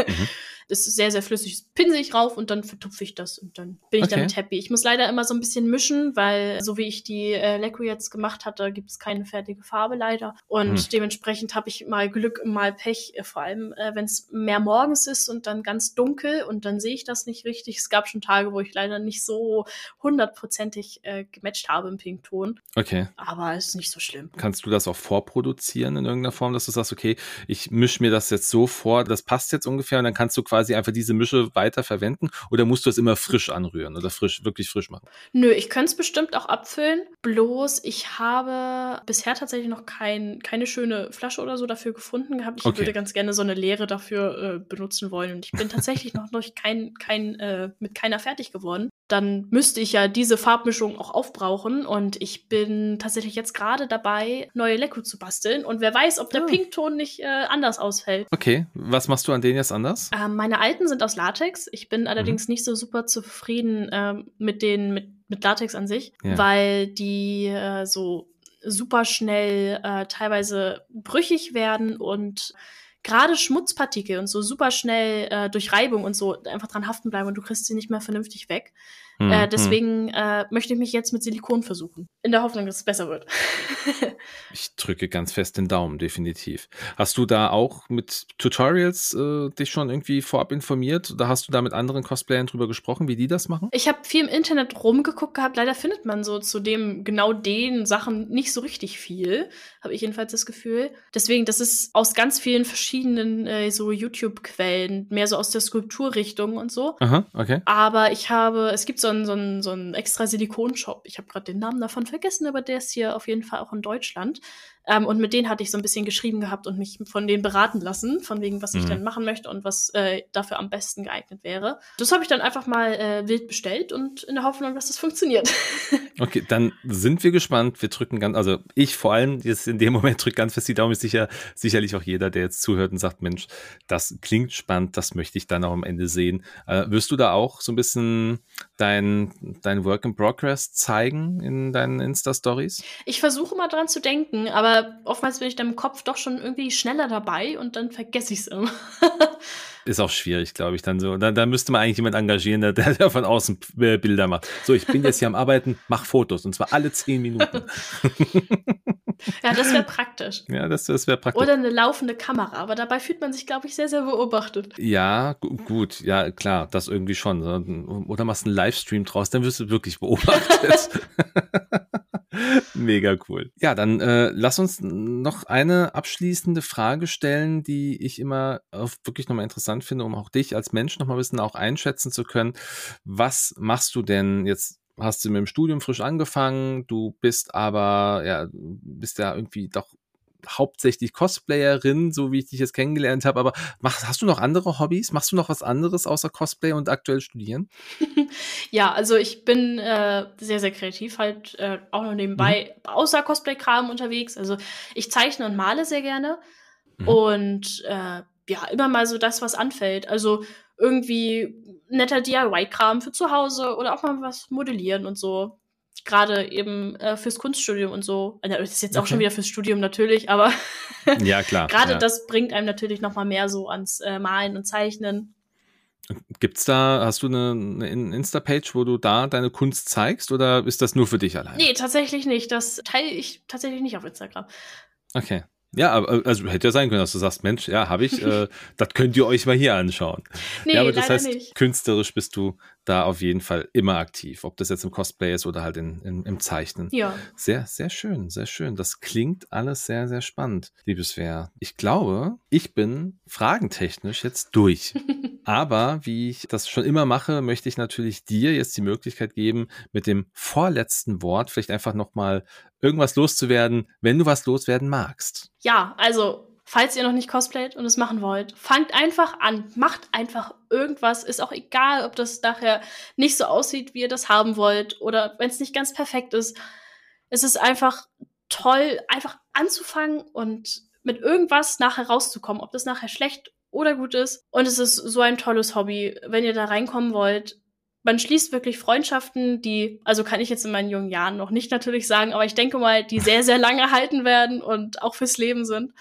Mhm. Das ist sehr, sehr flüssig. Das pinsel ich rauf und dann vertupfe ich das und dann bin ich okay. damit happy. Ich muss leider immer so ein bisschen mischen, weil so wie ich die äh, Leco jetzt gemacht hatte, gibt es keine fertige Farbe leider. Und mhm. dementsprechend habe ich mal Glück, mal Pech, äh, vor allem äh, wenn es mehr morgens ist und dann ganz dunkel und dann sehe ich das nicht richtig. Es gab schon Tage, wo ich leider nicht so hundertprozentig äh, gematcht habe im Pinkton. Okay. Aber es ist nicht so schlimm. Kannst du das auch vorproduzieren in irgendeiner Form, dass du sagst, okay, ich mische mir das jetzt so vor, das passt jetzt ungefähr und dann kannst du quasi quasi einfach diese Mische weiter verwenden oder musst du es immer frisch anrühren oder frisch, wirklich frisch machen? Nö, ich könnte es bestimmt auch abfüllen. Bloß ich habe bisher tatsächlich noch kein, keine schöne Flasche oder so dafür gefunden gehabt. Ich okay. würde ganz gerne so eine leere dafür äh, benutzen wollen. Und ich bin tatsächlich noch, noch kein, kein, äh, mit keiner fertig geworden dann müsste ich ja diese Farbmischung auch aufbrauchen. Und ich bin tatsächlich jetzt gerade dabei, neue Leko zu basteln. Und wer weiß, ob der oh. Pinkton nicht äh, anders ausfällt. Okay, was machst du an denen jetzt anders? Ähm, meine alten sind aus Latex. Ich bin allerdings mhm. nicht so super zufrieden ähm, mit den mit, mit Latex an sich, ja. weil die äh, so super schnell äh, teilweise brüchig werden und gerade Schmutzpartikel und so super schnell äh, durch Reibung und so einfach dran haften bleiben und du kriegst sie nicht mehr vernünftig weg. Hm, äh, hm. deswegen äh, möchte ich mich jetzt mit Silikon versuchen. In der Hoffnung, dass es besser wird. ich drücke ganz fest den Daumen, definitiv. Hast du da auch mit Tutorials äh, dich schon irgendwie vorab informiert? Oder hast du da mit anderen Cosplayern drüber gesprochen, wie die das machen? Ich habe viel im Internet rumgeguckt gehabt. Leider findet man so zu dem genau den Sachen nicht so richtig viel, habe ich jedenfalls das Gefühl. Deswegen, das ist aus ganz vielen verschiedenen äh, so YouTube-Quellen, mehr so aus der Skulpturrichtung und so. Aha, okay. Aber ich habe, es gibt so einen, so einen, so einen extra Silikonshop. Ich habe gerade den Namen davon vergessen, aber der ist hier auf jeden Fall auch in Deutschland. Ähm, und mit denen hatte ich so ein bisschen geschrieben gehabt und mich von denen beraten lassen, von wegen, was mhm. ich denn machen möchte und was äh, dafür am besten geeignet wäre. Das habe ich dann einfach mal äh, wild bestellt und in der Hoffnung, dass das funktioniert. okay, dann sind wir gespannt. Wir drücken ganz, also ich vor allem jetzt in dem Moment drücke ganz fest die Daumen, ist sicher, sicherlich auch jeder, der jetzt zuhört und sagt, Mensch, das klingt spannend, das möchte ich dann auch am Ende sehen. Äh, wirst du da auch so ein bisschen dein, dein Work in Progress zeigen in deinen Insta-Stories? Ich versuche mal dran zu denken, aber oftmals bin ich dann im Kopf doch schon irgendwie schneller dabei und dann vergesse ich es immer. Ist auch schwierig, glaube ich, dann so. Da, da müsste man eigentlich jemand engagieren, der, der von außen äh, Bilder macht. So, ich bin jetzt hier am Arbeiten, mach Fotos und zwar alle zehn Minuten. ja, das wäre praktisch. Ja, das, das wäre praktisch. Oder eine laufende Kamera, aber dabei fühlt man sich, glaube ich, sehr, sehr beobachtet. Ja, gut, ja, klar, das irgendwie schon. Oder machst einen Livestream draus, dann wirst du wirklich beobachtet. Mega cool. Ja, dann äh, lass uns noch eine abschließende Frage stellen, die ich immer wirklich nochmal interessant finde, um auch dich als Mensch nochmal ein bisschen auch einschätzen zu können. Was machst du denn jetzt? Hast du mit dem Studium frisch angefangen, du bist aber, ja, bist ja irgendwie doch hauptsächlich Cosplayerin, so wie ich dich jetzt kennengelernt habe. Aber mach, hast du noch andere Hobbys? Machst du noch was anderes außer Cosplay und aktuell studieren? ja, also ich bin äh, sehr, sehr kreativ, halt äh, auch noch nebenbei mhm. außer Cosplay-Kram unterwegs. Also ich zeichne und male sehr gerne. Mhm. Und äh, ja, immer mal so das, was anfällt. Also irgendwie netter DIY-Kram für zu Hause oder auch mal was modellieren und so gerade eben äh, fürs Kunststudium und so. Also, das ist jetzt okay. auch schon wieder fürs Studium natürlich, aber ja klar. gerade ja. das bringt einem natürlich noch mal mehr so ans äh, Malen und Zeichnen. Gibt's da, hast du eine, eine Insta-Page, wo du da deine Kunst zeigst oder ist das nur für dich allein? Nee, tatsächlich nicht. Das teile ich tatsächlich nicht auf Instagram. Okay. Ja, aber also hätte ja sein können, dass du sagst, Mensch, ja, habe ich, äh, das könnt ihr euch mal hier anschauen. Nee, ja, aber das heißt, nicht. künstlerisch bist du da auf jeden Fall immer aktiv, ob das jetzt im Cosplay ist oder halt in, in, im Zeichnen. Ja. Sehr, sehr schön, sehr schön. Das klingt alles sehr, sehr spannend, liebes Svea. Ich glaube, ich bin fragentechnisch jetzt durch. aber wie ich das schon immer mache, möchte ich natürlich dir jetzt die Möglichkeit geben, mit dem vorletzten Wort vielleicht einfach nochmal irgendwas loszuwerden, wenn du was loswerden magst. Ja, also falls ihr noch nicht cosplayt und es machen wollt, fangt einfach an, macht einfach irgendwas. Ist auch egal, ob das nachher nicht so aussieht, wie ihr das haben wollt oder wenn es nicht ganz perfekt ist. Es ist einfach toll, einfach anzufangen und mit irgendwas nachher rauszukommen, ob das nachher schlecht oder gut ist. Und es ist so ein tolles Hobby, wenn ihr da reinkommen wollt man schließt wirklich Freundschaften, die, also kann ich jetzt in meinen jungen Jahren noch nicht natürlich sagen, aber ich denke mal, die sehr, sehr lange halten werden und auch fürs Leben sind.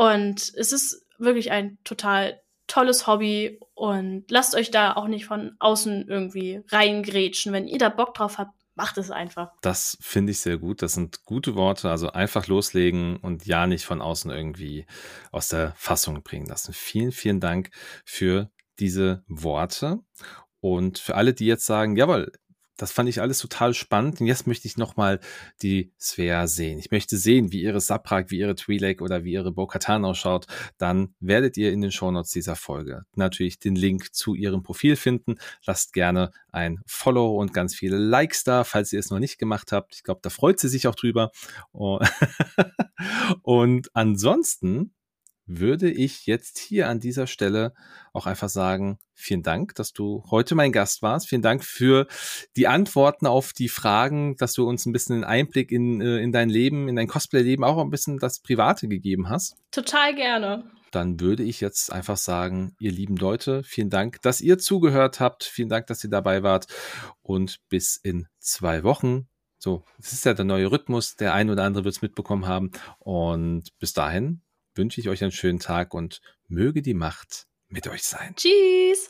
Und es ist wirklich ein total tolles Hobby und lasst euch da auch nicht von außen irgendwie reingrätschen. Wenn ihr da Bock drauf habt, macht es einfach. Das finde ich sehr gut. Das sind gute Worte. Also einfach loslegen und ja nicht von außen irgendwie aus der Fassung bringen lassen. Vielen, vielen Dank für diese Worte. Und für alle, die jetzt sagen, jawohl, das fand ich alles total spannend. Und jetzt möchte ich nochmal die Sphere sehen. Ich möchte sehen, wie ihre Saprak, wie ihre Twi'lek oder wie ihre Bo-Katan ausschaut. Dann werdet ihr in den Shownotes dieser Folge natürlich den Link zu ihrem Profil finden. Lasst gerne ein Follow und ganz viele Likes da, falls ihr es noch nicht gemacht habt. Ich glaube, da freut sie sich auch drüber. und ansonsten würde ich jetzt hier an dieser Stelle auch einfach sagen, vielen Dank, dass du heute mein Gast warst. Vielen Dank für die Antworten auf die Fragen, dass du uns ein bisschen einen Einblick in, äh, in dein Leben, in dein Cosplay-Leben, auch ein bisschen das Private gegeben hast. Total gerne. Dann würde ich jetzt einfach sagen, ihr lieben Leute, vielen Dank, dass ihr zugehört habt. Vielen Dank, dass ihr dabei wart. Und bis in zwei Wochen so, es ist ja der neue Rhythmus. Der eine oder andere wird es mitbekommen haben. Und bis dahin wünsche ich euch einen schönen Tag und möge die Macht mit euch sein. Tschüss.